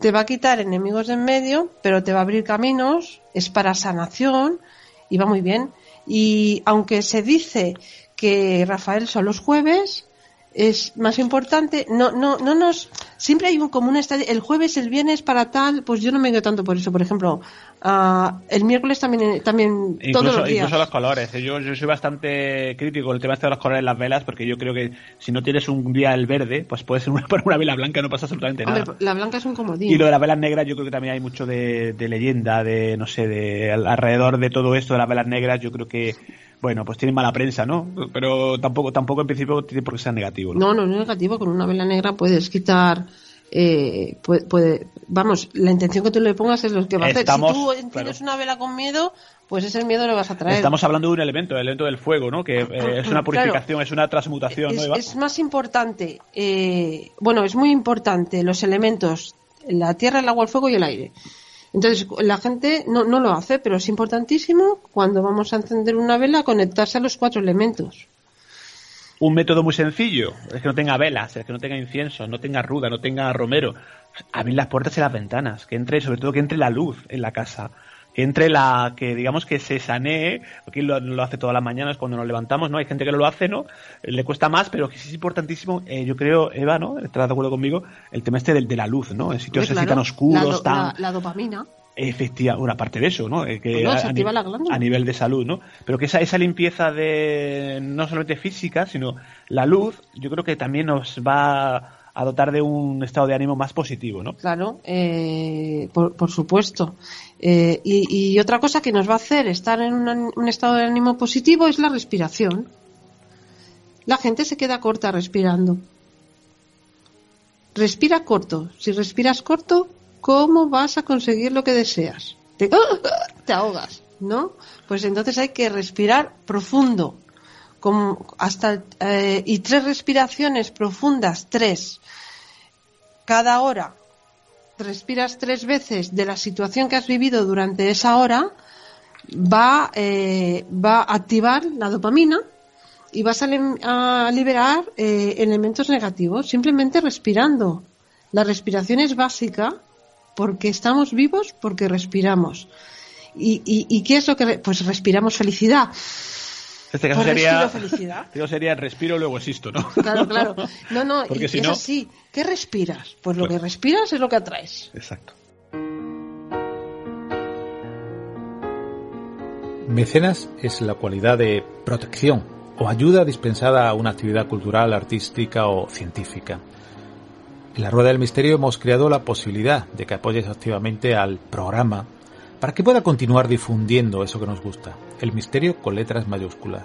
Te va a quitar enemigos de en medio, pero te va a abrir caminos, es para sanación y va muy bien. Y aunque se dice que Rafael son los jueves, es más importante, no, no, no nos, siempre hay un común estadio, el jueves, el viernes para tal, pues yo no me quedo tanto por eso, por ejemplo, ah, el miércoles también, también todos Incluso, los días. incluso los colores. ¿eh? Yo, yo soy bastante crítico con el tema este de los colores en las velas porque yo creo que si no tienes un día el verde, pues puede ser una, una vela blanca no pasa absolutamente nada. Hombre, la blanca es un comodín. Y lo de las velas negras, yo creo que también hay mucho de, de leyenda, de, no sé, de al- alrededor de todo esto de las velas negras, yo creo que, bueno, pues tienen mala prensa, ¿no? Pero tampoco, tampoco en principio tiene por qué ser negativo, ¿no? No, no es negativo. Con una vela negra puedes quitar. Eh, puede, puede- vamos, la intención que tú le pongas es lo que va a hacer. Si tú claro. una vela con miedo, pues ese miedo lo vas a traer. Estamos hablando de un elemento, el elemento del fuego, ¿no? Que eh, es una Claro. purificación, es una transmutación, ¿no, es, Eva? es más importante, eh, bueno, es muy importante los elementos, la tierra, el agua, el fuego y el aire. Entonces, la gente no, no lo hace, pero es importantísimo cuando vamos a encender una vela conectarse a los cuatro elementos. Un método muy sencillo, es que no tenga velas, es que no tenga incienso, no tenga ruda, no tenga romero. Abrir las puertas y las ventanas, que entre, sobre todo que entre la luz en la casa, que entre la, que digamos que se sanee, aquí lo, lo hace todas las mañanas cuando nos levantamos, ¿no? Hay gente que no lo hace, ¿no? Eh, Le cuesta más, pero que sí es importantísimo, eh, yo creo, Eva, ¿no? Estás de acuerdo conmigo, el tema este del, de la luz, ¿no? En sitios así tan oscuros, la, tan... la- la dopamina. Efectiva, una parte de eso, ¿no? Eh, que Bueno, a, se a activa ni- la glándula. a nivel de salud, ¿no? Pero que esa, esa limpieza de no solamente física, sino la luz, yo creo que también nos va a dotar de un estado de ánimo más positivo, ¿no? Claro, eh, por, supuesto. Eh, y, otra cosa que nos va a hacer estar en un, estado de ánimo positivo es la respiración. La gente se queda corta respirando. Respira corto. Si respiras corto, ¿cómo vas a conseguir lo que deseas? Te ahogas, ¿no? Pues entonces hay que respirar profundo. Como hasta, eh, y tres respiraciones profundas, tres, cada hora respiras tres veces de la situación que has vivido durante esa hora, va, eh, va a activar la dopamina y vas a liberar eh, elementos negativos simplemente respirando. La respiración es básica porque estamos vivos, porque respiramos. ¿Y, y, y qué es lo que.? re- Pues respiramos felicidad. En este caso Pues sería, respiro felicidad. sería respiro luego existo, ¿no? Claro, claro. No, no, Porque y si es no- así. ¿Qué respiras? Pues lo Claro. que respiras es lo que atraes. Exacto. Mecenas es la cualidad de protección o ayuda dispensada a una actividad cultural, artística o científica. En la Rueda del Misterio hemos creado la posibilidad de que apoyes activamente al programa para que pueda continuar difundiendo eso que nos gusta, el misterio con letras mayúsculas.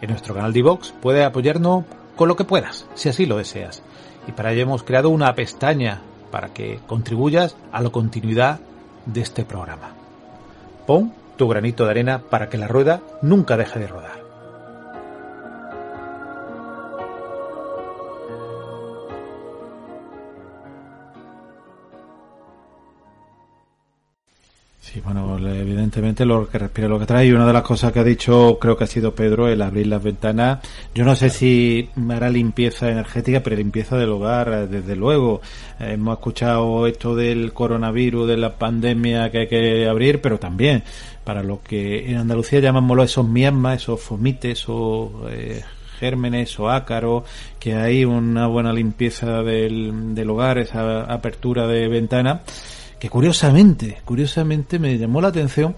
En nuestro canal de Vox puedes apoyarnos con lo que puedas, si así lo deseas. Y para ello hemos creado una pestaña para que contribuyas a la continuidad de este programa. Pon tu granito de arena para que la rueda nunca deje de rodar. Sí, bueno, evidentemente lo que respira lo que trae y una de las cosas que ha dicho, creo que ha sido Pedro, el abrir las ventanas. Yo no sé si hará limpieza energética, pero limpieza del hogar, eh, desde luego. Eh, hemos escuchado esto del coronavirus, de la pandemia que hay que abrir, pero también para lo que en Andalucía llamamos esos miasmas, esos fomites, esos eh, gérmenes o ácaros, que hay una buena limpieza del, del hogar, esa apertura de ventana curiosamente, curiosamente me llamó la atención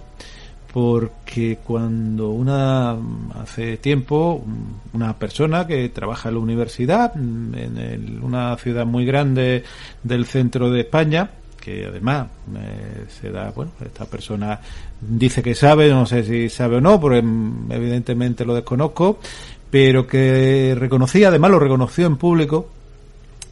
porque cuando una hace tiempo una persona que trabaja en la universidad en una ciudad muy grande del centro de España que además eh, se da bueno esta persona dice que sabe no sé si sabe o no porque evidentemente lo desconozco pero que reconocía además lo reconoció en público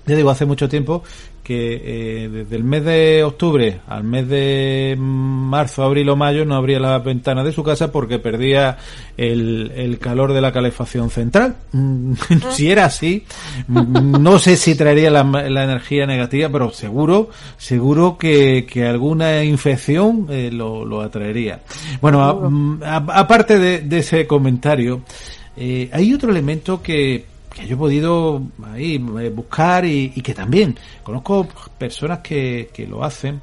ya digo hace mucho tiempo que eh, desde el mes de octubre al mes de marzo, abril o mayo no abría las ventanas de su casa porque perdía el, el calor de la calefacción central. si era así, no sé si traería la, la energía negativa, pero seguro, seguro que, que alguna infección eh, lo, lo, atraería. Bueno, aparte de, de, ese comentario, eh, hay otro elemento que que yo he podido ahí eh, buscar y, que también conozco personas que, que lo hacen,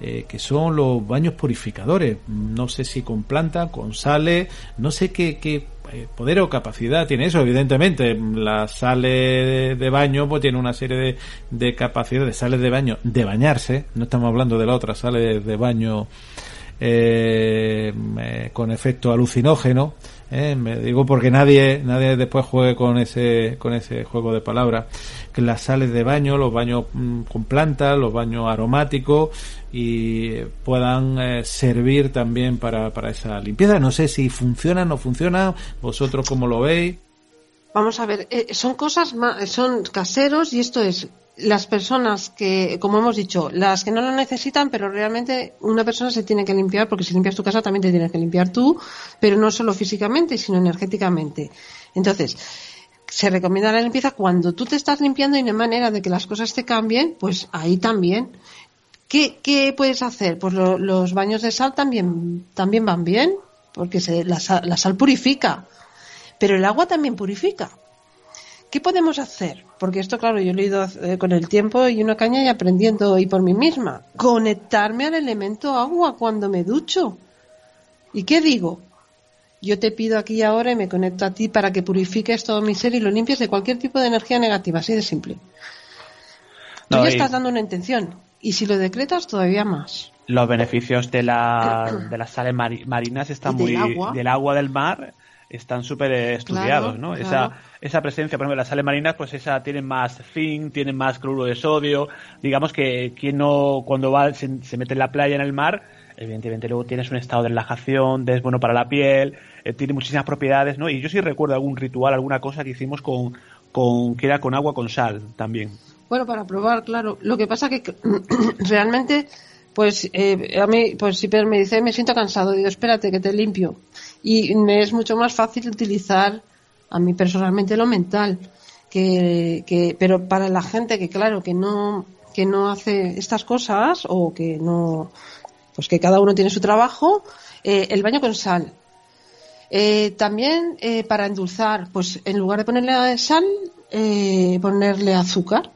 eh, que son los baños purificadores. No sé si con planta, con sales, no sé qué, qué eh, poder o capacidad tiene eso. Evidentemente, la sale de, baño pues tiene una serie de, de capacidades, de sales de baño de bañarse. No estamos hablando de la otra sale de baño con efecto alucinógeno ¿eh? me digo porque nadie nadie después juegue con ese con ese juego de palabras. Que las sales de baño los baños mm, con plantas los baños aromáticos y puedan eh, servir también para, para esa limpieza. No sé si funciona o no funciona. Vosotros cómo lo veis Vamos a ver, eh, son cosas más, son caseros y esto es las personas que, como hemos dicho, las que no lo necesitan, pero realmente una persona se tiene que limpiar, porque si limpias tu casa también te tienes que limpiar tú, pero no solo físicamente, sino energéticamente. Entonces, se recomienda la limpieza cuando tú te estás limpiando y no hay manera de que las cosas te cambien, pues ahí también. ¿Qué, qué puedes hacer? Pues los baños de sal también, también van bien, porque se, la sal purifica, pero el agua también purifica. ¿Qué podemos hacer? Porque esto, claro, yo lo he ido eh, con el tiempo y una caña y aprendiendo y por mí misma. Conectarme al elemento agua cuando me ducho. ¿Y qué digo? Yo te pido aquí ahora y me conecto a ti para que purifiques todo mi ser y lo limpies de cualquier tipo de energía negativa, así de simple. Tú ya estás dando una intención. Y si lo decretas, todavía más. Los beneficios de, la, de las sales marinas están muy. del agua del mar están súper estudiados, ¿no? Esa, esa presencia, por ejemplo, las sales marinas, pues esa tienen más zinc, tienen más cloruro de sodio. Digamos que quien no, cuando va, se, mete en la playa, en el mar, evidentemente luego tienes un estado de relajación, es bueno para la piel, eh, tiene muchísimas propiedades, ¿no? Y yo sí recuerdo algún ritual, alguna cosa que hicimos con, con que era con agua con sal también. Bueno, para probar, claro. Lo que pasa que realmente, pues eh, a mí, pues si me dice, me siento cansado, digo, espérate que te limpio y me es mucho más fácil utilizar a mí personalmente lo mental que, que pero para la gente que claro que no que no hace estas cosas o que no pues que cada uno tiene su trabajo eh, el baño con sal eh, también eh, para endulzar pues en lugar de ponerle sal ponerle azúcar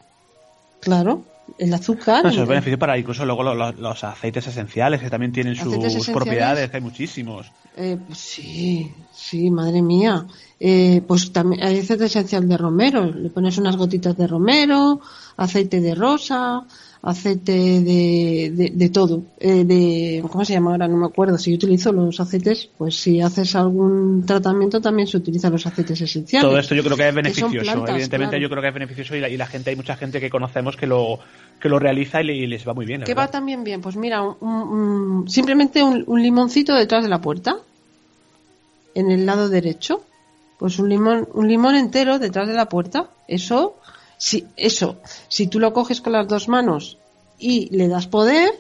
claro el azúcar. eso es beneficio para incluso luego los, aceites esenciales que también tienen sus propiedades, hay muchísimos. Eh, sí, sí, madre mía. Eh, pues también hay aceite esencial de romero, le pones unas gotitas de romero, aceite de rosa, aceite de, de, de todo, eh, de, ¿cómo se llama ahora? No me acuerdo. Si yo utilizo los aceites, pues si haces algún tratamiento también se utilizan los aceites esenciales. Todo esto yo creo que es que beneficioso. plantas, Evidentemente claro. yo creo que es beneficioso y la, y la gente, hay mucha gente que conocemos que lo, que lo realiza y, le- y les va muy bien. ¿Qué va también bien? Pues mira, un- simplemente un, un limoncito detrás de la puerta, en el lado derecho. Pues un limón, un limón entero detrás de la puerta. Eso, si, eso, si tú lo coges con las dos manos y le das poder,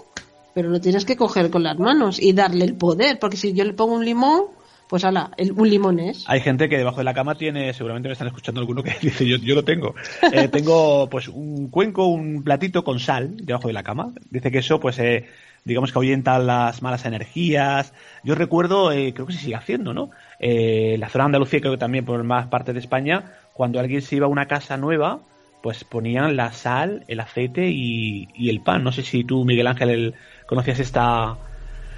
pero lo tienes que coger con las manos y darle el poder, porque si yo le pongo un limón, pues ala, el- un limón es. Hay gente que debajo de la cama tiene, seguramente me están escuchando alguno que dice, yo, yo lo tengo. Eh, tengo pues un cuenco, un platito con sal debajo de la cama. Dice que eso pues eh, digamos que ahuyenta las malas energías. Yo recuerdo, eh, creo que se sigue haciendo, ¿no? Eh, la zona de Andalucía, creo que también por más partes de España, cuando alguien se iba a una casa nueva, pues ponían la sal, el aceite y, y el pan. No sé si tú, Miguel Ángel, el- conocías esta...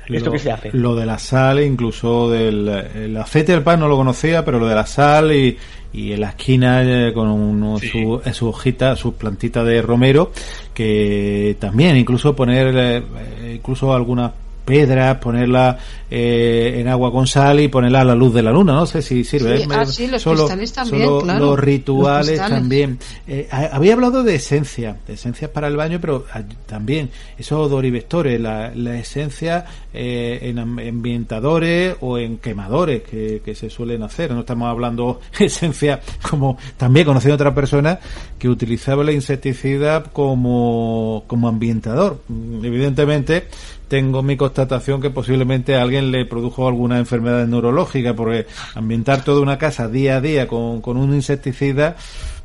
¿Esto qué se hace? Lo de la sal, incluso del el aceite del pan no lo conocía, pero lo de la sal y, y en la esquina eh, con uno, Sí. su, su hojita, su plantita de romero, que también incluso poner eh, eh, incluso algunas piedras, ponerla eh, en agua con sal y ponerla a la luz de la luna, no sé si sirve. Sí, ah, sí, los Solo- cristales también, solo claro. Los rituales Los también. Eh, ha- había hablado de esencia, de esencias para el baño, pero ah, también esos odorivectores, la, la esencia eh, en am- ambientadores o en quemadores que, que se suelen hacer. No estamos hablando esencia como también conocí a otra persona que utilizaba el insecticida como, como ambientador. Mm, Evidentemente, tengo mi constatación que posiblemente a alguien le produjo alguna enfermedad neurológica, porque ambientar toda una casa día a día con, con un insecticida,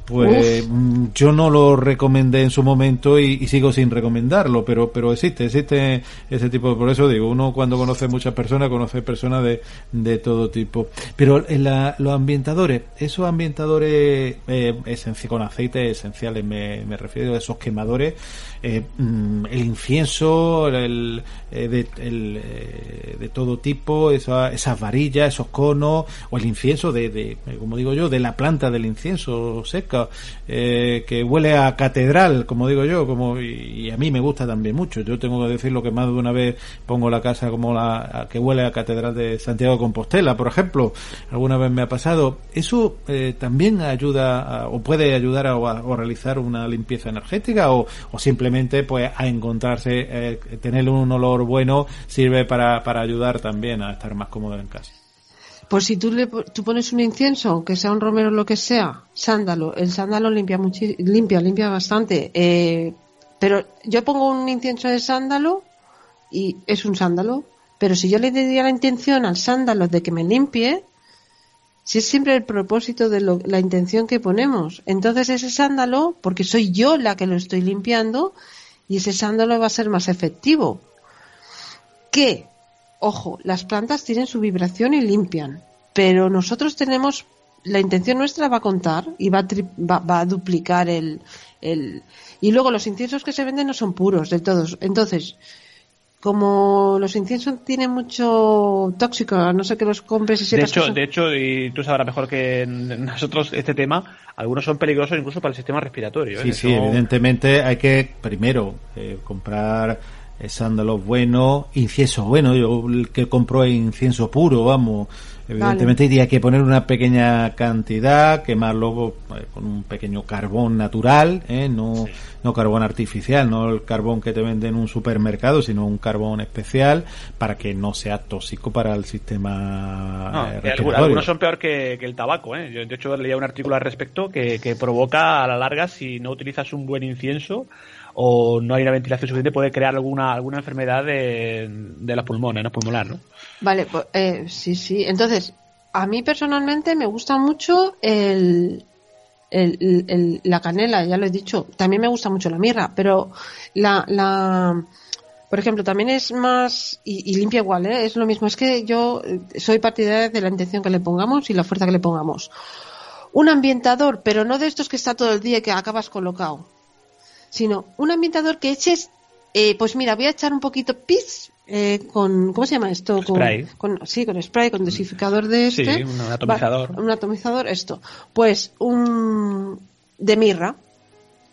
pues mm, yo no lo recomendé en su momento y, y sigo sin recomendarlo, pero pero existe, existe ese tipo de, por eso digo, uno cuando conoce muchas personas, conoce personas de, de todo tipo. Pero en la- los ambientadores, esos ambientadores eh, con aceites esenciales, me, me refiero a esos quemadores, eh, mm, el incienso, el, eh, de, el, eh, de todo tipo, esa- esas varillas, esos conos, o el incienso de, de, eh, como digo yo, de la planta del incienso seca, eh, que huele a catedral, como digo yo, como y, y a mí me gusta también mucho. Yo tengo que decir lo que más de una vez pongo la casa como la que huele a catedral de Santiago de Compostela, por ejemplo, alguna vez me ha pasado. Eso eh, también ayuda o puede ayudar a, realizar una limpieza energética o, o simplemente pues a encontrarse eh, tener un olor bueno sirve para, para ayudar también a estar más cómodo en casa. Pues si tú, le, tú pones un incienso, aunque sea un romero lo que sea, sándalo, el sándalo limpia limpia, limpia bastante. Eh, pero yo pongo un incienso de sándalo y es un sándalo. Pero si yo le diría la intención al sándalo de que me limpie, si es siempre el propósito de lo- la intención que ponemos. Entonces ese sándalo, porque soy yo la que lo estoy limpiando, y ese sándalo va a ser más efectivo. Que, ojo, las plantas tienen su vibración y limpian, pero nosotros tenemos, la intención nuestra va a contar y va a, tri- va, va a duplicar el, el... Y luego los inciensos que se venden no son puros del todo. Entonces, como los inciensos tienen mucho tóxico, a no ser que los compres y De sepas que hecho, son- de hecho, y tú sabrás mejor que nosotros este tema, algunos son peligrosos incluso para el sistema respiratorio. ¿eh? Sí, sí, Eso- evidentemente hay que primero eh, comprar sándalos buenos, incienso bueno, yo el que compro es incienso puro, vamos. Evidentemente hay que poner una pequeña cantidad, quemarlo eh, con un pequeño carbón natural, ¿eh? no, no carbón artificial, no el carbón que te venden en un supermercado, sino un carbón especial para que no sea tóxico para el sistema No, eh, respiratorio. algunos son peor que, que el tabaco. ¿eh? Yo, de hecho, leía un artículo al respecto que, que provoca a la larga, si no utilizas un buen incienso o no hay una ventilación suficiente, puede crear alguna alguna enfermedad de, de los pulmones, no pulmonar, ¿no? Vale, pues, eh, sí, sí. Entonces, a mí personalmente me gusta mucho el, el- el- la canela, ya lo he dicho. También me gusta mucho la mirra, pero la, la, por ejemplo, también es más, y, y limpia igual, ¿eh? es lo mismo. Es que yo eh, soy partidaria de la intención que le pongamos y la fuerza que le pongamos. Un ambientador, pero no de estos que está todo el día y que acabas colocado, sino un ambientador que eches, eh, pues mira, voy a echar un poquito pis eh, con, ¿cómo se llama esto? Con, Spray. con- sí, con spray, con dosificador de Sí, este. un atomizador. Va- un atomizador, esto. Pues un de mirra.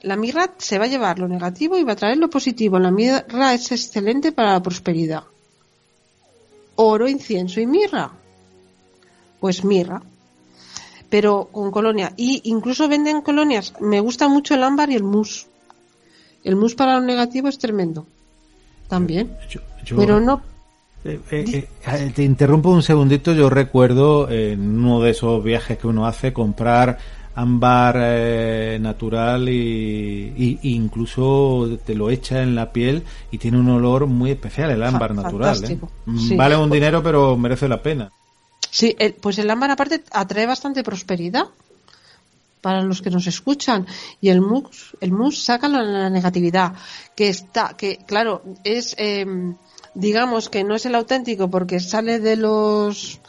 la mirra se va a llevar lo negativo y va a traer lo positivo. La mirra es excelente para la prosperidad. Oro, incienso y mirra. Pues mirra. Pero con colonia. Y incluso venden colonias. Me gusta mucho el ámbar y el mus. El mus para lo negativo es tremendo. También. Yo- yo- Pero no. Eh, eh, eh, te interrumpo un segundito. Yo recuerdo en uno de esos viajes que uno hace comprar ámbar eh, natural y, y- y incluso te lo echa en la piel y tiene un olor muy especial el ámbar natural. Mm, sí. Vale un dinero pero merece la pena. Sí, el- pues el ámbar aparte atrae bastante prosperidad para los que nos escuchan. Y el mus el mus saca la, la negatividad que está que claro es em, digamos que no es el auténtico porque sale de los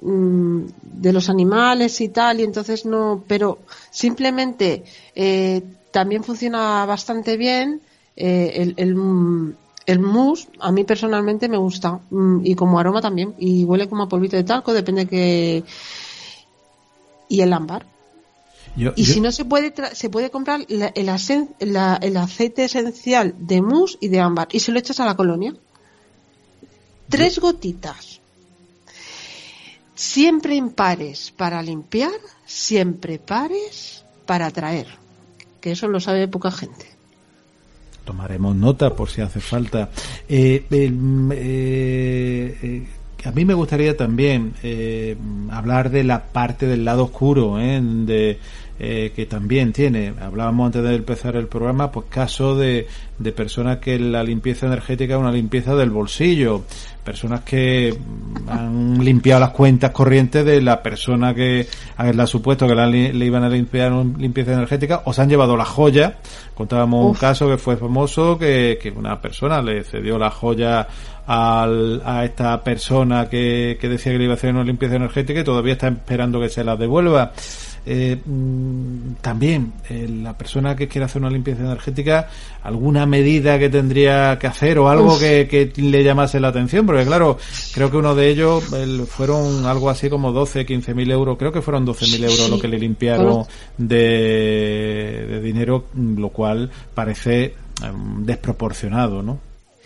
mm, de los animales y tal y entonces no pero simplemente eh, también funciona bastante bien eh, el, el, el mousse a mí personalmente me gusta mm, y como aroma también y huele como a polvito de talco depende que y el ámbar Yo- y yo- si no se puede tra- se puede comprar la- el, asen- la- el aceite esencial de mousse y de ámbar y se lo echas a la colonia. Tres gotitas. Siempre en pares para limpiar siempre pares para traer que eso lo sabe poca gente. Tomaremos nota por si hace falta. Eh, el, eh, eh, a mí me gustaría también eh, hablar de la parte del lado oscuro, de, eh, que también tiene. Hablábamos antes de empezar el programa, pues caso de, de personas que la limpieza energética es una limpieza del bolsillo. Personas que han limpiado las cuentas corrientes de la persona que a la supuesto que la le iban a limpiar una limpieza energética o se han llevado la joya. Contábamos un caso que fue famoso que, que una persona le cedió la joya al, a esta persona que, que decía que le iba a hacer una limpieza energética y todavía está esperando que se la devuelva. Eh, mm, también eh, la persona que quiere hacer una limpieza energética, alguna medida que tendría que hacer o algo que, que le llamase la atención, porque claro, creo que uno de ellos el- fueron algo así como 12, 15 mil euros, creo que fueron 12 mil euros Sí. lo que le limpiaron de, de dinero, lo cual parece em, desproporcionado, ¿no?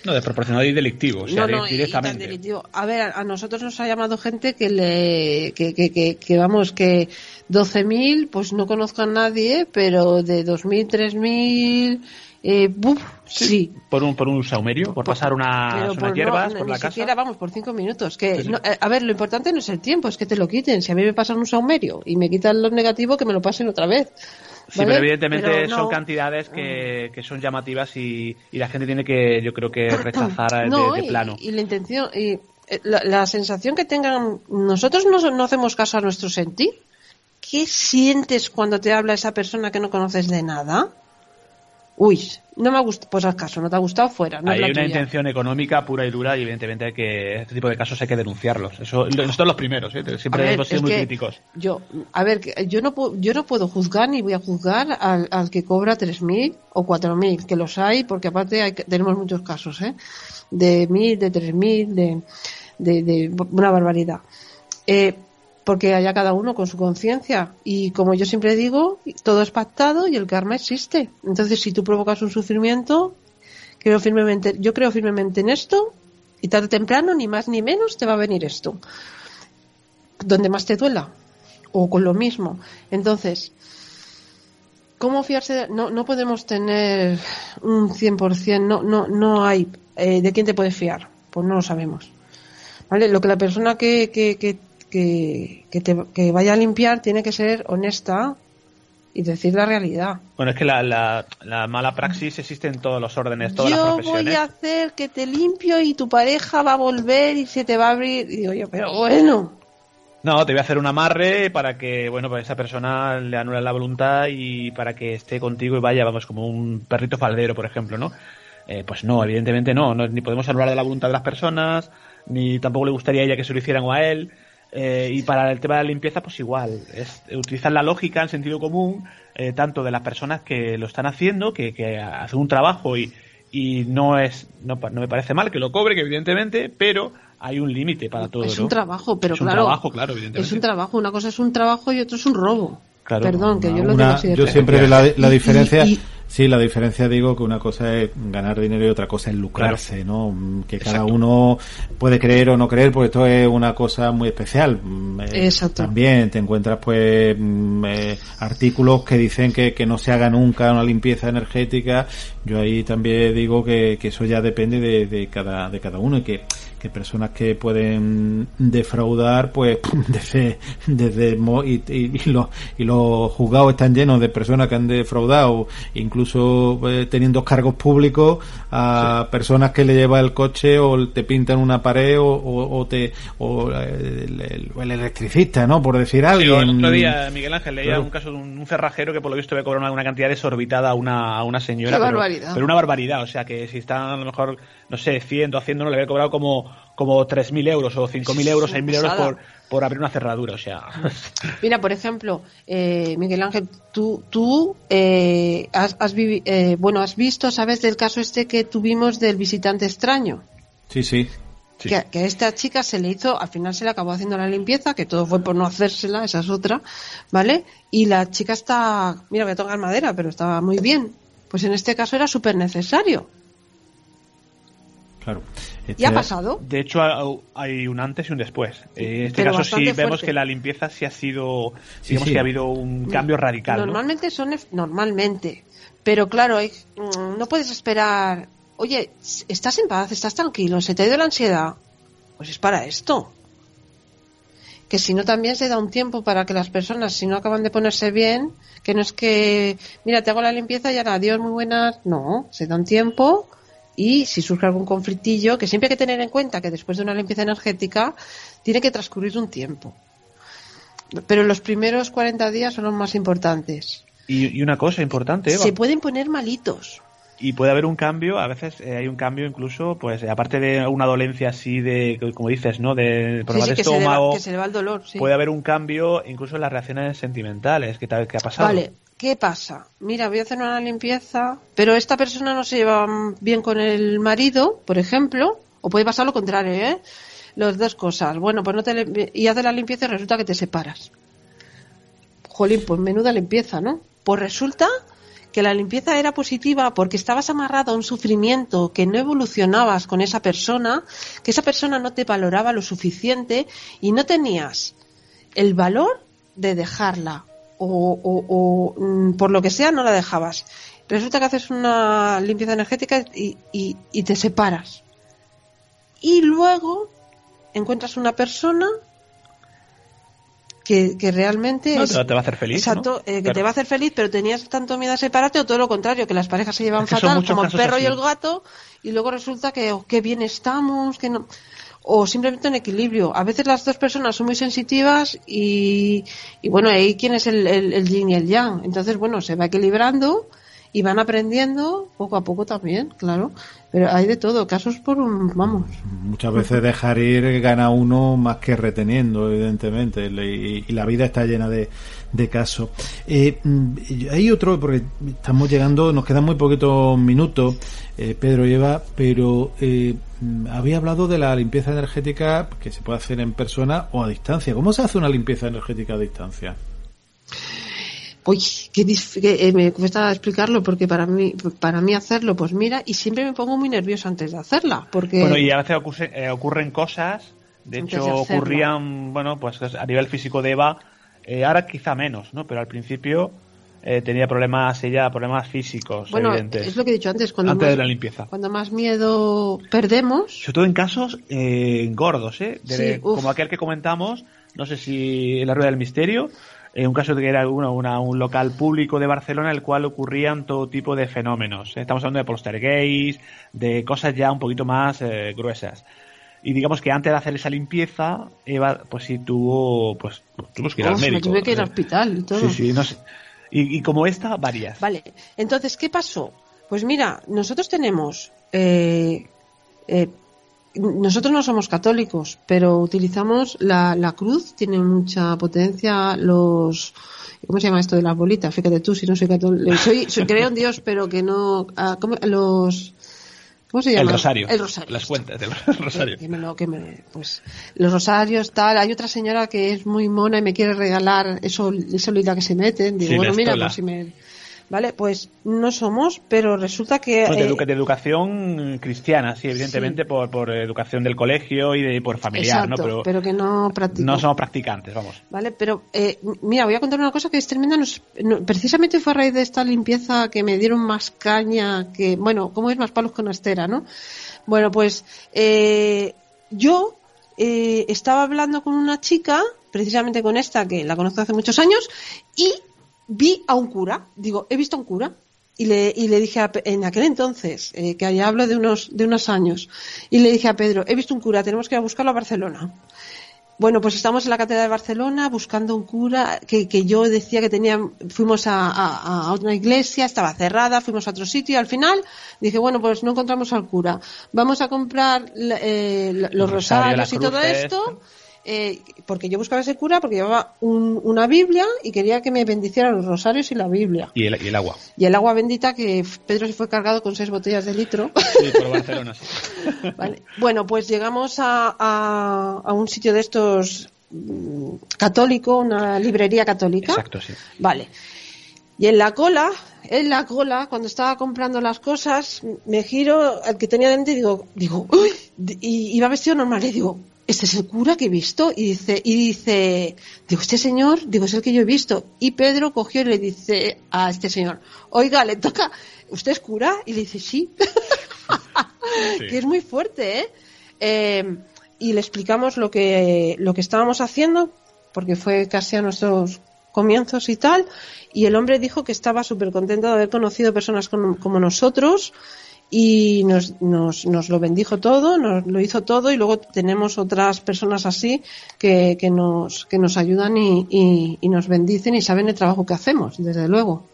No, desproporcionado y delictivo, o sea, no, no, y- y tan directamente. delictivo. A ver, a, a nosotros nos ha llamado gente que le, que, que, que, que vamos, que 12.000, pues no conozco a nadie, pero de 2.000, 3.000, eh, buf, sí. Por un, por un saumerio, por pasar unas hierbas no, por ni la casa. siquiera vamos por cinco minutos. Que Sí, sí. no, eh, a ver, lo importante no es el tiempo, es que te lo quiten. Si a mí me pasan un saumerio y me quitan lo negativo, que me lo pasen otra vez. Sí, ¿vale? pero evidentemente Pero son no- cantidades que, que son llamativas y, y la gente tiene que, yo creo que rechazar de- No, de, plano. Y, la intención, y eh, la, la sensación que tengan, nosotros no, no hacemos caso a nuestro sentir. ¿Qué sientes cuando te habla esa persona que no conoces de nada? Uy, no me ha gustado, pues haz caso, no te ha gustado fuera. No hay una tuya. intención económica pura y dura y evidentemente hay que este tipo de casos hay que denunciarlos. Eso, nosotros los primeros, ¿eh? Siempre ver, hemos sido muy críticos. Yo, a ver, que yo no puedo, yo no puedo juzgar ni voy a juzgar al, al que cobra 3.000 o 4.000, que los hay, porque aparte hay, tenemos muchos casos, ¿eh? De 1.000, de 3.000, de, de, de una barbaridad. Eh, porque haya cada uno con su conciencia. Y como yo siempre digo, todo es pactado y el karma existe. Entonces, si tú provocas un sufrimiento, creo firmemente, yo creo firmemente en esto, y tarde o temprano, ni más ni menos, te va a venir esto donde más te duela o con lo mismo. Entonces, ¿cómo fiarse? de- No, no podemos tener un 100%, no, no, no hay. eh, ¿De quién te puedes fiar? Pues no lo sabemos. ¿Vale? Lo que la persona que, que, que, que, que te, que vaya a limpiar tiene que ser honesta y decir la realidad. Bueno, es que la, la, la mala praxis existe en todos los órdenes, todas las Yo profesiones. voy a hacer que te limpio y tu pareja va a volver y se te va a abrir. Y digo yo, pero bueno. No, te voy a hacer un amarre para que, bueno, para esa persona le anule la voluntad y para que esté contigo y vaya, vamos, como un perrito faldero, por ejemplo, ¿no? Eh, pues no, evidentemente no, no, ni podemos anular la voluntad de las personas, ni tampoco le gustaría a ella que se lo hicieran o a él. Eh, y para el tema de la limpieza, pues igual, es utilizar la lógica, el sentido común, eh, tanto de las personas que lo están haciendo, que, que hacen un trabajo y, y no es, no, pa- no me parece mal que lo cobre, que evidentemente, pero hay un límite para todo, es ¿no? un trabajo, pero Es un claro. trabajo, claro, evidentemente. Es un trabajo. Una cosa es un trabajo y otro es un robo. Claro, Perdón, que yo lo Una- digo así de yo siempre veo la, la Y- diferencia. y- Sí, la diferencia digo que una cosa es ganar dinero y otra cosa es lucrarse, ¿no? Mm, Que cada uno puede creer o no creer, porque esto es una cosa muy especial. Mm, eh, Exacto. También te encuentras pues mm, eh, artículos que dicen que, que no se haga nunca una limpieza energética. Yo ahí también digo que, que eso ya depende de, de cada de cada uno y que que personas que pueden defraudar pues desde desde mo- y, y, y los y los juzgados están llenos de personas que han defraudado incluso eh, teniendo cargos públicos a personas que le lleva el coche o te pintan una pared o, o, o te o el, el- el electricista no por decir Sí, alguien el otro día, Miguel Ángel, leía Claro. un caso de un, un cerrajero que por lo visto había cobrado una, una cantidad desorbitada a una, a una señora. Qué pero, barbaridad. pero una barbaridad. O sea, que si está a lo mejor, no sé, 100 o haciendo, no le había cobrado como, como 3.000 euros o 5.000 euros, Es una 6.000 euros por, por abrir una cerradura. O sea, Mira, por ejemplo, eh, Miguel Ángel, tú, tú eh, has, has vivi- eh, bueno, has visto, ¿sabes del caso este que tuvimos del visitante extraño? sí sí Sí. Que, que a esta chica se le hizo, al final se le acabó haciendo la limpieza, que todo fue por no hacérsela, esa es otra, ¿vale? Y la chica está, mira, voy a tocar madera, pero estaba muy bien. Pues en este caso era súper necesario. Claro ¿Y ha Este- pasado? de hecho, ha- hay un antes y un después. En este pero caso sí vemos que la limpieza sí ha sido, Sí, digamos sí. que ha habido un cambio radical. ¿no? Normalmente son normalmente, pero claro, mm, no puedes esperar. Oye, estás en paz, estás tranquilo, se te ha ido la ansiedad. Pues es para esto. Que si no también se da un tiempo para que las personas, si no acaban de ponerse bien, que no es que, mira, te hago la limpieza y ahora adiós, muy buenas. No, se da un tiempo y si surge algún conflictillo, que siempre hay que tener en cuenta que después de una limpieza energética tiene que transcurrir un tiempo. Pero los primeros 40 días son los más importantes. Y, y una cosa importante, Eva. Se pueden poner malitos. y puede haber un cambio, a veces eh, hay un cambio incluso, pues eh, aparte de una dolencia así de, como dices, ¿no? De problemas sí, de que, se le va, estómago, que se le va el dolor. sí. puede haber un cambio incluso en las reacciones sentimentales que, tal- que ha pasado. Vale, ¿qué pasa? Mira, voy a hacer una limpieza, pero esta persona no se lleva bien con el marido, por ejemplo, o puede pasar lo contrario, ¿eh? Las dos cosas. Bueno, pues no te y haces la limpieza y resulta que te separas. Jolín, pues menuda limpieza, ¿no? Pues resulta que la limpieza era positiva porque estabas amarrado a un sufrimiento, que no evolucionabas con esa persona, que esa persona no te valoraba lo suficiente y no tenías el valor de dejarla o, o- o, mm, por lo que sea no la dejabas. Resulta que haces una limpieza energética y, y- y te separas. Y luego encuentras una persona que, que realmente No, es- te, va a hacer feliz. Exacto, ¿no? eh, que Claro. te va a hacer feliz, pero tenías tanto miedo a separarte o todo lo contrario, que las parejas se llevan Es que son fatal, como el perro y el gato, y luego resulta que oh, qué bien estamos, que no o simplemente en equilibrio. A veces las dos personas son muy sensitivas y, y bueno, hay quien es el, el, el yin y el yang. Entonces, bueno, se va equilibrando y van aprendiendo poco a poco también, claro. Pero hay de todo, casos por un, vamos. Muchas veces dejar ir gana uno más que reteniendo, evidentemente, y la vida está llena de, de casos. Eh, mm, hay otro, porque estamos llegando, nos quedan muy poquitos minutos, eh, Pedro y Eva, pero eh, mm, había hablado de la limpieza energética que se puede hacer en persona o a distancia. ¿Cómo se hace una limpieza energética a distancia? Uy, qué dif- que, eh, me cuesta explicarlo porque para mí, para mí hacerlo, pues mira, y siempre me pongo muy nerviosa antes de hacerla, porque Bueno, y a veces ocurre- eh, ocurren cosas, de Antes hecho de ocurrían, bueno, pues a nivel físico de Eva, eh, ahora quizá menos, ¿no? Pero al principio eh, tenía problemas ella, problemas físicos, bueno, evidentes. es lo que he dicho antes, cuando Antes más, de la limpieza. cuando más miedo perdemos, Sobre todo en casos eh, gordos, ¿eh? De- Sí, como aquel que comentamos, no sé si en la Rueda del Misterio, eh, un caso de que era una, una- un local público de Barcelona en el cual ocurrían todo tipo de fenómenos. ¿eh? Estamos hablando de poltergeist, de cosas ya un poquito más eh, gruesas. Y digamos que antes de hacer esa limpieza, Eva, pues sí tuvo, pues, tuvimos que ir al médico. tuve que ir al hospital y todo. Sí, sí, no sé. Y, y como esta, varias. Vale, entonces, ¿qué pasó? Pues mira, nosotros tenemos, eh, eh, nosotros no somos católicos, pero utilizamos la, la cruz, tiene mucha potencia, los, ¿cómo se llama esto de las bolitas? Fíjate tú, si no soy católico, soy, soy- creo en Dios, pero que no, ah, ¿cómo? los, ¿cómo se llama? El rosario. El rosario. Las cuentas del rosario. Que me lo- que me- pues, los rosarios, tal. Hay otra señora que es muy mona y me quiere regalar eso, esa que se meten. Digo, Sí, bueno, mira, pues si me. ¿Vale? Pues no somos, pero resulta que... Pues de, eh, de educación cristiana, sí, evidentemente Por, por educación del colegio y de, por familiar, exacto, ¿no? Pero, pero que no practico. no somos practicantes, vamos. Vale, pero eh, mira, voy a contar una cosa que es tremenda. Nos- no- precisamente fue a raíz de esta limpieza que me dieron más caña que, bueno, ¿cómo es más palos con estera, no? Bueno, pues eh, yo eh, estaba hablando con una chica, precisamente con esta que la conozco hace muchos años, y vi a un cura. Digo, he visto a un cura. Y le, y le dije a en aquel entonces, eh, que allá hablo de unos, de unos años, y le dije a Pedro, he visto un cura, tenemos que ir a buscarlo a Barcelona. Bueno, pues estamos en la Catedral de Barcelona buscando un cura que, que yo decía que tenía, fuimos a, a, a una iglesia, estaba cerrada, fuimos a otro sitio y al final dije, bueno, pues no encontramos al cura. Vamos a comprar eh, los rosarios y todo esto. Eh, porque yo buscaba ese cura porque llevaba un- una Biblia y quería que me bendiciera los rosarios y la Biblia. Y el, y el agua. Y el agua bendita que Pedro se fue cargado con seis botellas de litro. Sí, por Barcelona, sí. Vale. Bueno, pues llegamos a, a, a un sitio de estos mm, católico, una librería católica. Exacto, sí. Vale. Y en la cola, en la cola, cuando estaba comprando las cosas, me giro al que tenía delante y digo, digo, uy, y iba vestido normal y digo, este es el cura que he visto y dice, y dice, digo, este señor, digo, es el que yo he visto. Y Pedro cogió y le dice a este señor, oiga, le toca, ¿usted es cura? Y le dice, sí. que es muy fuerte, ¿eh? Eh, y le explicamos lo que, lo que estábamos haciendo, porque fue casi a nuestros comienzos y tal, y el hombre dijo que estaba súper contento de haber conocido personas como, como nosotros y nos, nos, nos lo bendijo todo, nos lo hizo todo y luego tenemos otras personas así que, que, nos, que nos ayudan y, y, nos bendicen y saben el trabajo que hacemos, desde luego.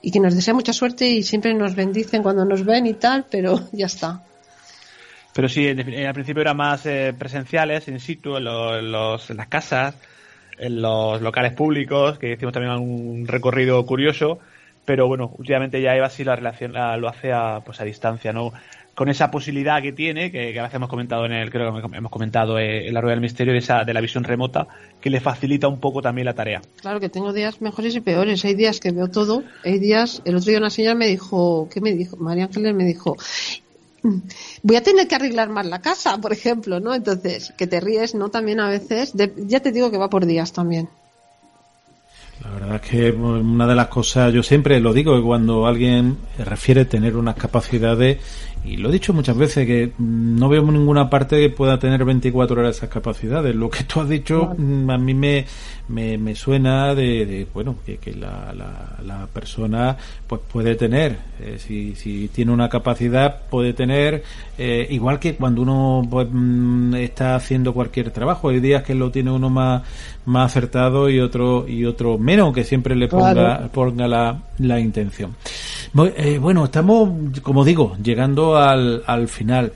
Y que nos desea mucha suerte y siempre nos bendicen cuando nos ven y tal, pero ya está. Pero sí, defin- al principio eran más eh, presenciales, in situ, en, lo- en los, las casas, en los locales públicos, que hicimos también un recorrido curioso. Pero bueno, últimamente ya Eva sí la relación, la- lo hace a, pues a distancia, ¿no? Con esa posibilidad que tiene, que, que a veces hemos comentado en el, creo que hemos comentado eh, en la rueda del misterio, de, esa, de la visión remota, que le facilita un poco también la tarea. Claro que tengo días mejores y peores. Hay días que veo todo. Hay días. El otro día una señora me dijo, ¿qué me dijo? María Ángeles me dijo, "Mm, voy a tener que arreglar más la casa, por ejemplo, ¿no? Entonces, que te ríes, ¿no? También a veces. Ya te digo que va por días también. La verdad es que una de las cosas, yo siempre lo digo, que cuando alguien refiere tener unas capacidades, y lo he dicho muchas veces, que no veo ninguna parte que pueda tener 24 horas esas capacidades. Lo que tú has dicho mm, a mí me, me, me suena de, de, bueno, que, que la, la, la persona pues puede tener, eh, si, si tiene una capacidad, puede tener, eh, igual que cuando uno pues, mm, está haciendo cualquier trabajo, hay días que lo tiene uno más, más acertado y otro, y otro menos, que siempre le ponga, Claro. ponga la, la intención. Eh, bueno, estamos, como digo, llegando al, al final.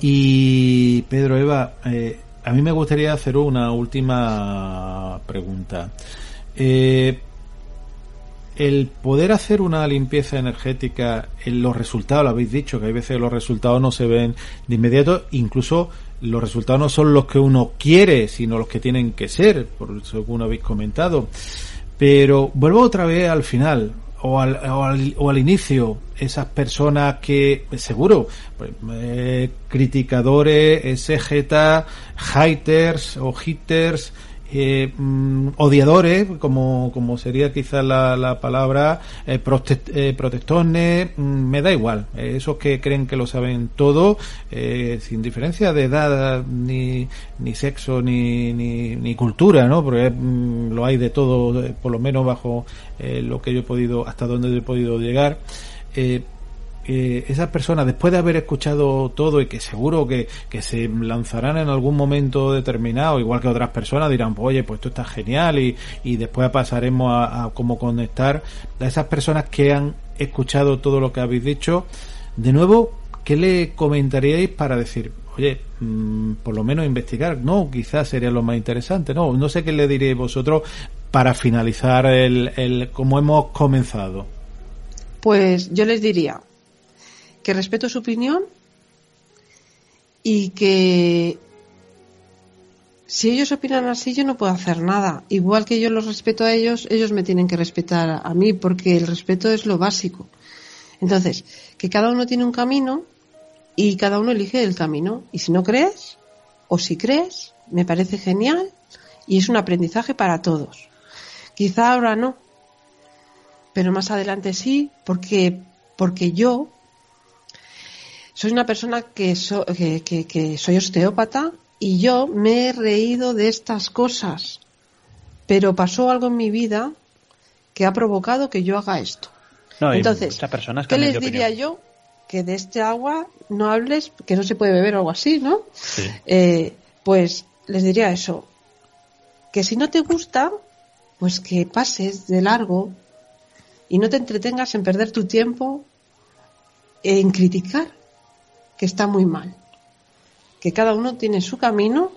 Y Pedro Eva, eh, a mí me gustaría hacer una última pregunta. Eh, el poder hacer una limpieza energética, en los resultados, lo habéis dicho, que hay veces los resultados no se ven de inmediato, incluso los resultados no son los que uno quiere, sino los que tienen que ser, por según habéis comentado. Pero vuelvo otra vez al final, o al, o al, o al inicio, esas personas que, seguro, pues, eh, criticadores, exégetas, haters o hitters, eh, mm, odiadores, como, como sería quizás la, la palabra, eh, eh, mm, me da igual. Eh, esos que creen que lo saben todo, eh, sin diferencia de edad, ni, ni sexo, ni, ni, ni cultura, ¿no? Porque mm, lo hay de todo, por lo menos bajo lo que yo he podido, hasta donde yo he podido llegar. Eh, eh, esas personas, después de haber escuchado todo y que seguro que, que se lanzarán en algún momento determinado, igual que otras personas dirán, pues, oye, pues esto está genial y, y después pasaremos a, a cómo conectar a esas personas que han escuchado todo lo que habéis dicho. De nuevo, ¿qué le comentaríais para decir, oye, mm, por lo menos investigar? No, quizás sería lo más interesante, no, no sé qué le diríais vosotros para finalizar el, el como hemos comenzado. Pues yo les diría que respeto su opinión y que si ellos opinan así, yo no puedo hacer nada. Igual que yo los respeto a ellos, ellos me tienen que respetar a mí, porque el respeto es lo básico. Entonces, que cada uno tiene un camino y cada uno elige el camino. Y si no crees, o si crees, me parece genial y es un aprendizaje para todos. Quizá ahora no, pero más adelante sí, porque, porque yo soy una persona que, que, soy osteópata y yo me he reído de estas cosas, pero pasó algo en mi vida que ha provocado que yo haga esto. Entonces, ¿qué les diría yo? Que de este agua no hables, que no se puede beber o algo así, ¿no? Eh, pues les diría eso, que si no te gusta, pues que pases de largo y no te entretengas en perder tu tiempo en criticar, que está muy mal. Que cada uno tiene su camino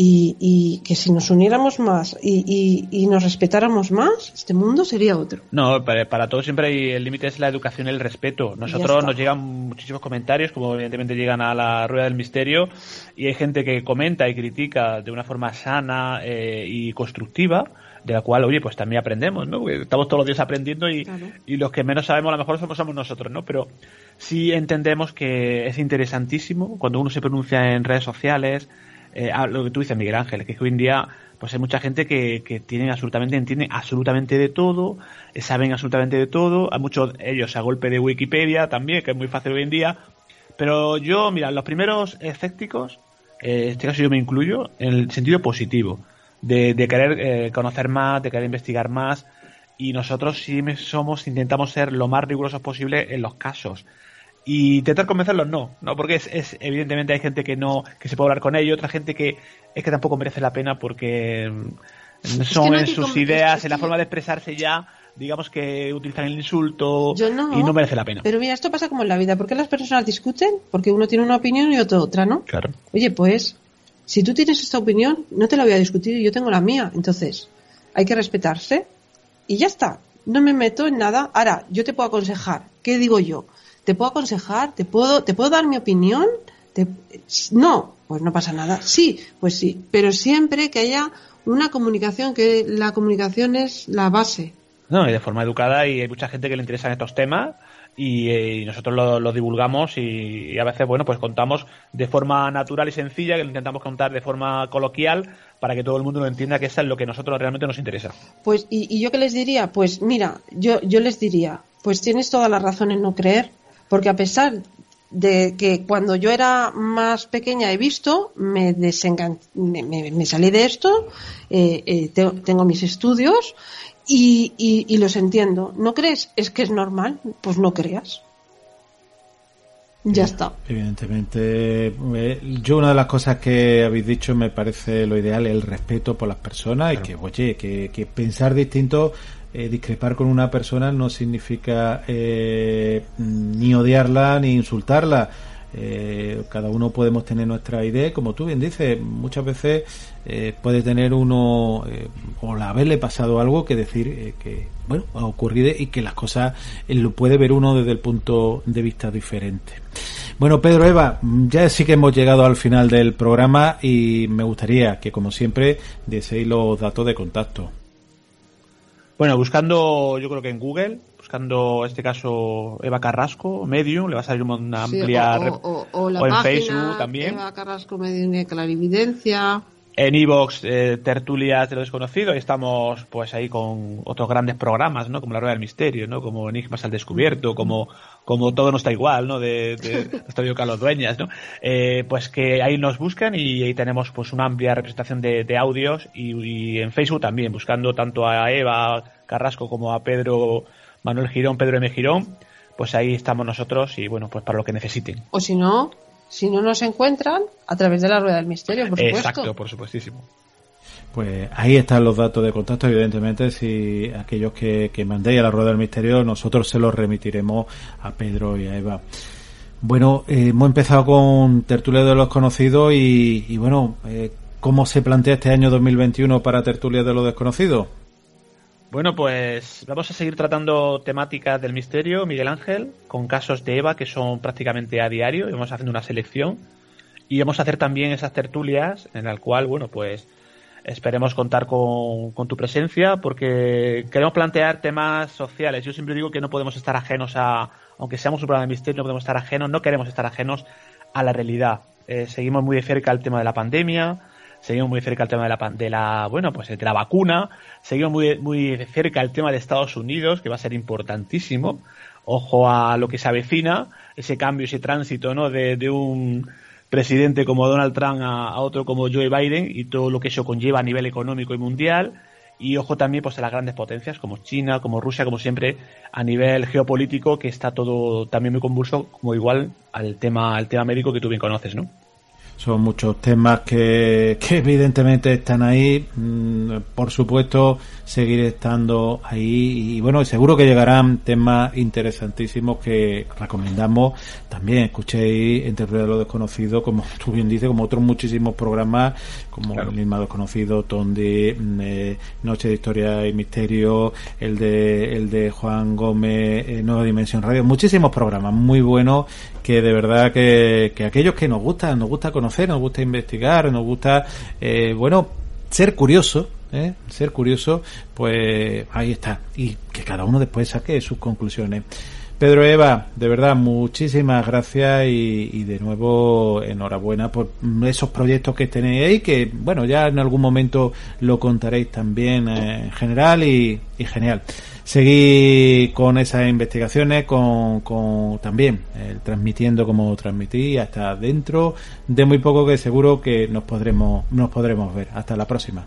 y, que si nos uniéramos más y, nos respetáramos más, este mundo sería otro. No, para, todos siempre el límite es la educación y el respeto. Nosotros nos llegan muchísimos comentarios, como evidentemente llegan a la rueda del misterio, y hay gente que comenta y critica de una forma sana eh, y constructiva de la cual, oye, pues también aprendemos, ¿no? Estamos todos los días aprendiendo y, y los que menos sabemos a lo mejor somos, somos nosotros, ¿no? Pero sí entendemos que es interesantísimo cuando uno se pronuncia en redes sociales, eh, lo que tú dices, Miguel Ángel, que hoy en día pues hay mucha gente que, que tienen absolutamente, entiende absolutamente de todo, eh, saben absolutamente de todo, hay muchos ellos a golpe de Wikipedia también, que es muy fácil hoy en día, pero yo, mira, los primeros escépticos, eh, en este caso yo me incluyo, en el sentido positivo, de, de querer eh, conocer más, de querer investigar más, y nosotros sí somos, intentamos ser lo más rigurosos posible en los casos y intentar convencerlos no, no, porque es, evidentemente hay gente que no, que se puede hablar con ellos, otra gente que es que tampoco merece la pena porque mm, son en sus ideas, en la forma de expresarse ya, digamos que utilizan el insulto y no merece la pena. Pero mira, esto pasa como en la vida, ¿por qué las personas discuten? Porque uno tiene una opinión y otro otra, ¿no? Claro. Oye, pues, si tú tienes esta opinión, no te la voy a discutir y yo tengo la mía, entonces, hay que respetarse y ya está. No me meto en nada. Ahora, yo te puedo aconsejar. ¿Qué digo yo? ¿Te puedo aconsejar? ¿Te puedo, ¿te puedo dar mi opinión? No, pues no pasa nada. Sí, pues sí, pero siempre que haya una comunicación, que la comunicación es la base. No, y de forma educada y hay mucha gente que le interesan estos temas y, eh, nosotros lo, divulgamos y, a veces, bueno, pues contamos de forma natural y sencilla, que lo intentamos contar de forma coloquial para que todo el mundo lo entienda que eso es lo que a nosotros realmente nos interesa. Pues, y, y yo qué les diría, pues mira, yo, yo les diría, pues tienes toda la razón en no creer, porque a pesar de que cuando yo era más pequeña he visto, me, me, salí de esto, eh, eh, tengo, mis estudios y, los entiendo. ¿No crees? Es que es normal, pues no creas. Ya está. Evidentemente, eh, yo una de las cosas que habéis dicho me parece lo ideal, el respeto por las personas y que, oye, que, que pensar distinto eh, discrepar con una persona no significa eh, ni odiarla ni insultarla. Eh, cada uno podemos tener nuestra idea, como tú bien dices, muchas veces puede tener uno o haberle pasado algo que decir que bueno ha ocurrido y que las cosas lo puede ver uno desde el punto de vista diferente. Bueno, Pedro Eva, ya sí que hemos llegado al final del programa y me gustaría que, como siempre, deseéis los datos de contacto. Bueno, buscando, yo creo que en Google, buscando en este caso Eva Carrasco, Medium, le va a salir una amplia. o, la en Facebook también. Eva Carrasco, Medium de Clarividencia. En Evox, eh, Tertulias de lo Desconocido, y estamos pues ahí con otros grandes programas, ¿no? Como La Rueda del Misterio, ¿no? Como Enigmas al Descubierto, como, como Todo no está igual, ¿no? De, de nuestro Carlos Dueñas, ¿no? Eh, pues que ahí nos buscan y ahí tenemos pues una amplia representación de, de audios y, en Facebook también, buscando tanto a Eva Carrasco como a Pedro Manuel Girón, Pedro M. Girón, pues ahí estamos nosotros y bueno, pues para lo que necesiten. O si no, si no nos encuentran, a través de la rueda del misterio, por supuesto. Exacto, por supuestísimo. Pues ahí están los datos de contacto, evidentemente, si aquellos que, que mandéis a la rueda del misterio, nosotros se los remitiremos a Pedro y a Eva. Bueno, eh, hemos empezado con Tertulia de los Conocidos y, bueno, eh, ¿cómo se plantea este año 2021 para Tertulia de los Desconocidos? Bueno, pues vamos a seguir tratando temáticas del misterio, Miguel Ángel, con casos de Eva que son prácticamente a diario, y vamos haciendo una selección. Y vamos a hacer también esas tertulias en las cual, bueno, pues esperemos contar con, tu presencia porque queremos plantear temas sociales. Yo siempre digo que no podemos estar ajenos a, aunque seamos un programa de misterio, no podemos estar ajenos, no queremos estar ajenos a la realidad. Eh, seguimos muy de cerca el tema de la pandemia, seguimos muy cerca el tema de la, de la bueno, pues de la vacuna, seguimos muy, muy cerca el tema de Estados Unidos, que va a ser importantísimo. Ojo a lo que se avecina, ese cambio, ese tránsito, ¿no? de, de un presidente como Donald Trump a, otro como Joe Biden y todo lo que eso conlleva a nivel económico y mundial. Y ojo también pues a las grandes potencias como China, como Rusia, como siempre, a nivel geopolítico, que está todo también muy convulso, como igual al tema, al tema médico que tú bien conoces, ¿no? Son muchos temas que, que evidentemente están ahí. Mm, por supuesto, seguir estando ahí. Y bueno, seguro que llegarán temas interesantísimos que recomendamos. También escuchéis de lo desconocido, como tú bien dices, como otros muchísimos programas, como el mismo desconocido, Tondi, mm, eh, Noche de Historia y Misterio, el de, el de Juan Gómez, eh, Nueva Dimensión Radio. Muchísimos programas muy buenos que de verdad que, que aquellos que nos gusta, nos gusta conocer, nos gusta investigar, nos gusta, eh, bueno, ser curioso, ¿eh? ser curioso, pues ahí está. Y que cada uno después saque sus conclusiones. Pedro Eva, de verdad, muchísimas gracias y, de nuevo enhorabuena por esos proyectos que tenéis ahí, que bueno, ya en algún momento lo contaréis también eh, en general y, y genial seguir con esas investigaciones, con, con también eh, transmitiendo como transmití hasta dentro de muy poco que seguro que nos podremos nos podremos ver. Hasta la próxima.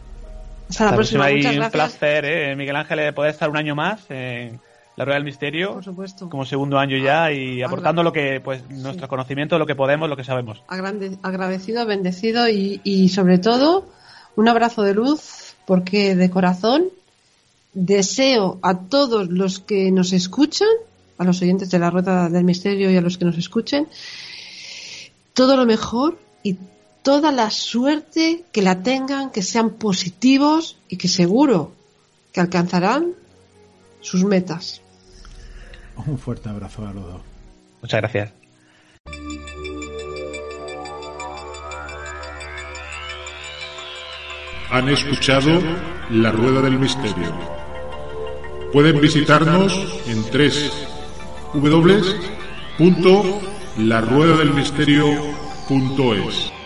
Hasta la, próxima. Y un placer, ¿eh? Miguel Ángel, poder estar un año más en la Rueda del Misterio. Por supuesto. Como segundo año ya y aportando lo que, pues, nuestro conocimiento, lo que podemos, lo que sabemos. agradecido, bendecido y, y sobre todo un abrazo de luz porque de corazón deseo a todos los que nos escuchan, a los oyentes de la Rueda del Misterio y a los que nos escuchen, todo lo mejor y toda la suerte que la tengan, que sean positivos y que seguro que alcanzarán sus metas. Un fuerte abrazo a los dos. Muchas gracias. Han escuchado La Rueda del Misterio Pueden visitarnos en tres www.laruedadelmisterio.es.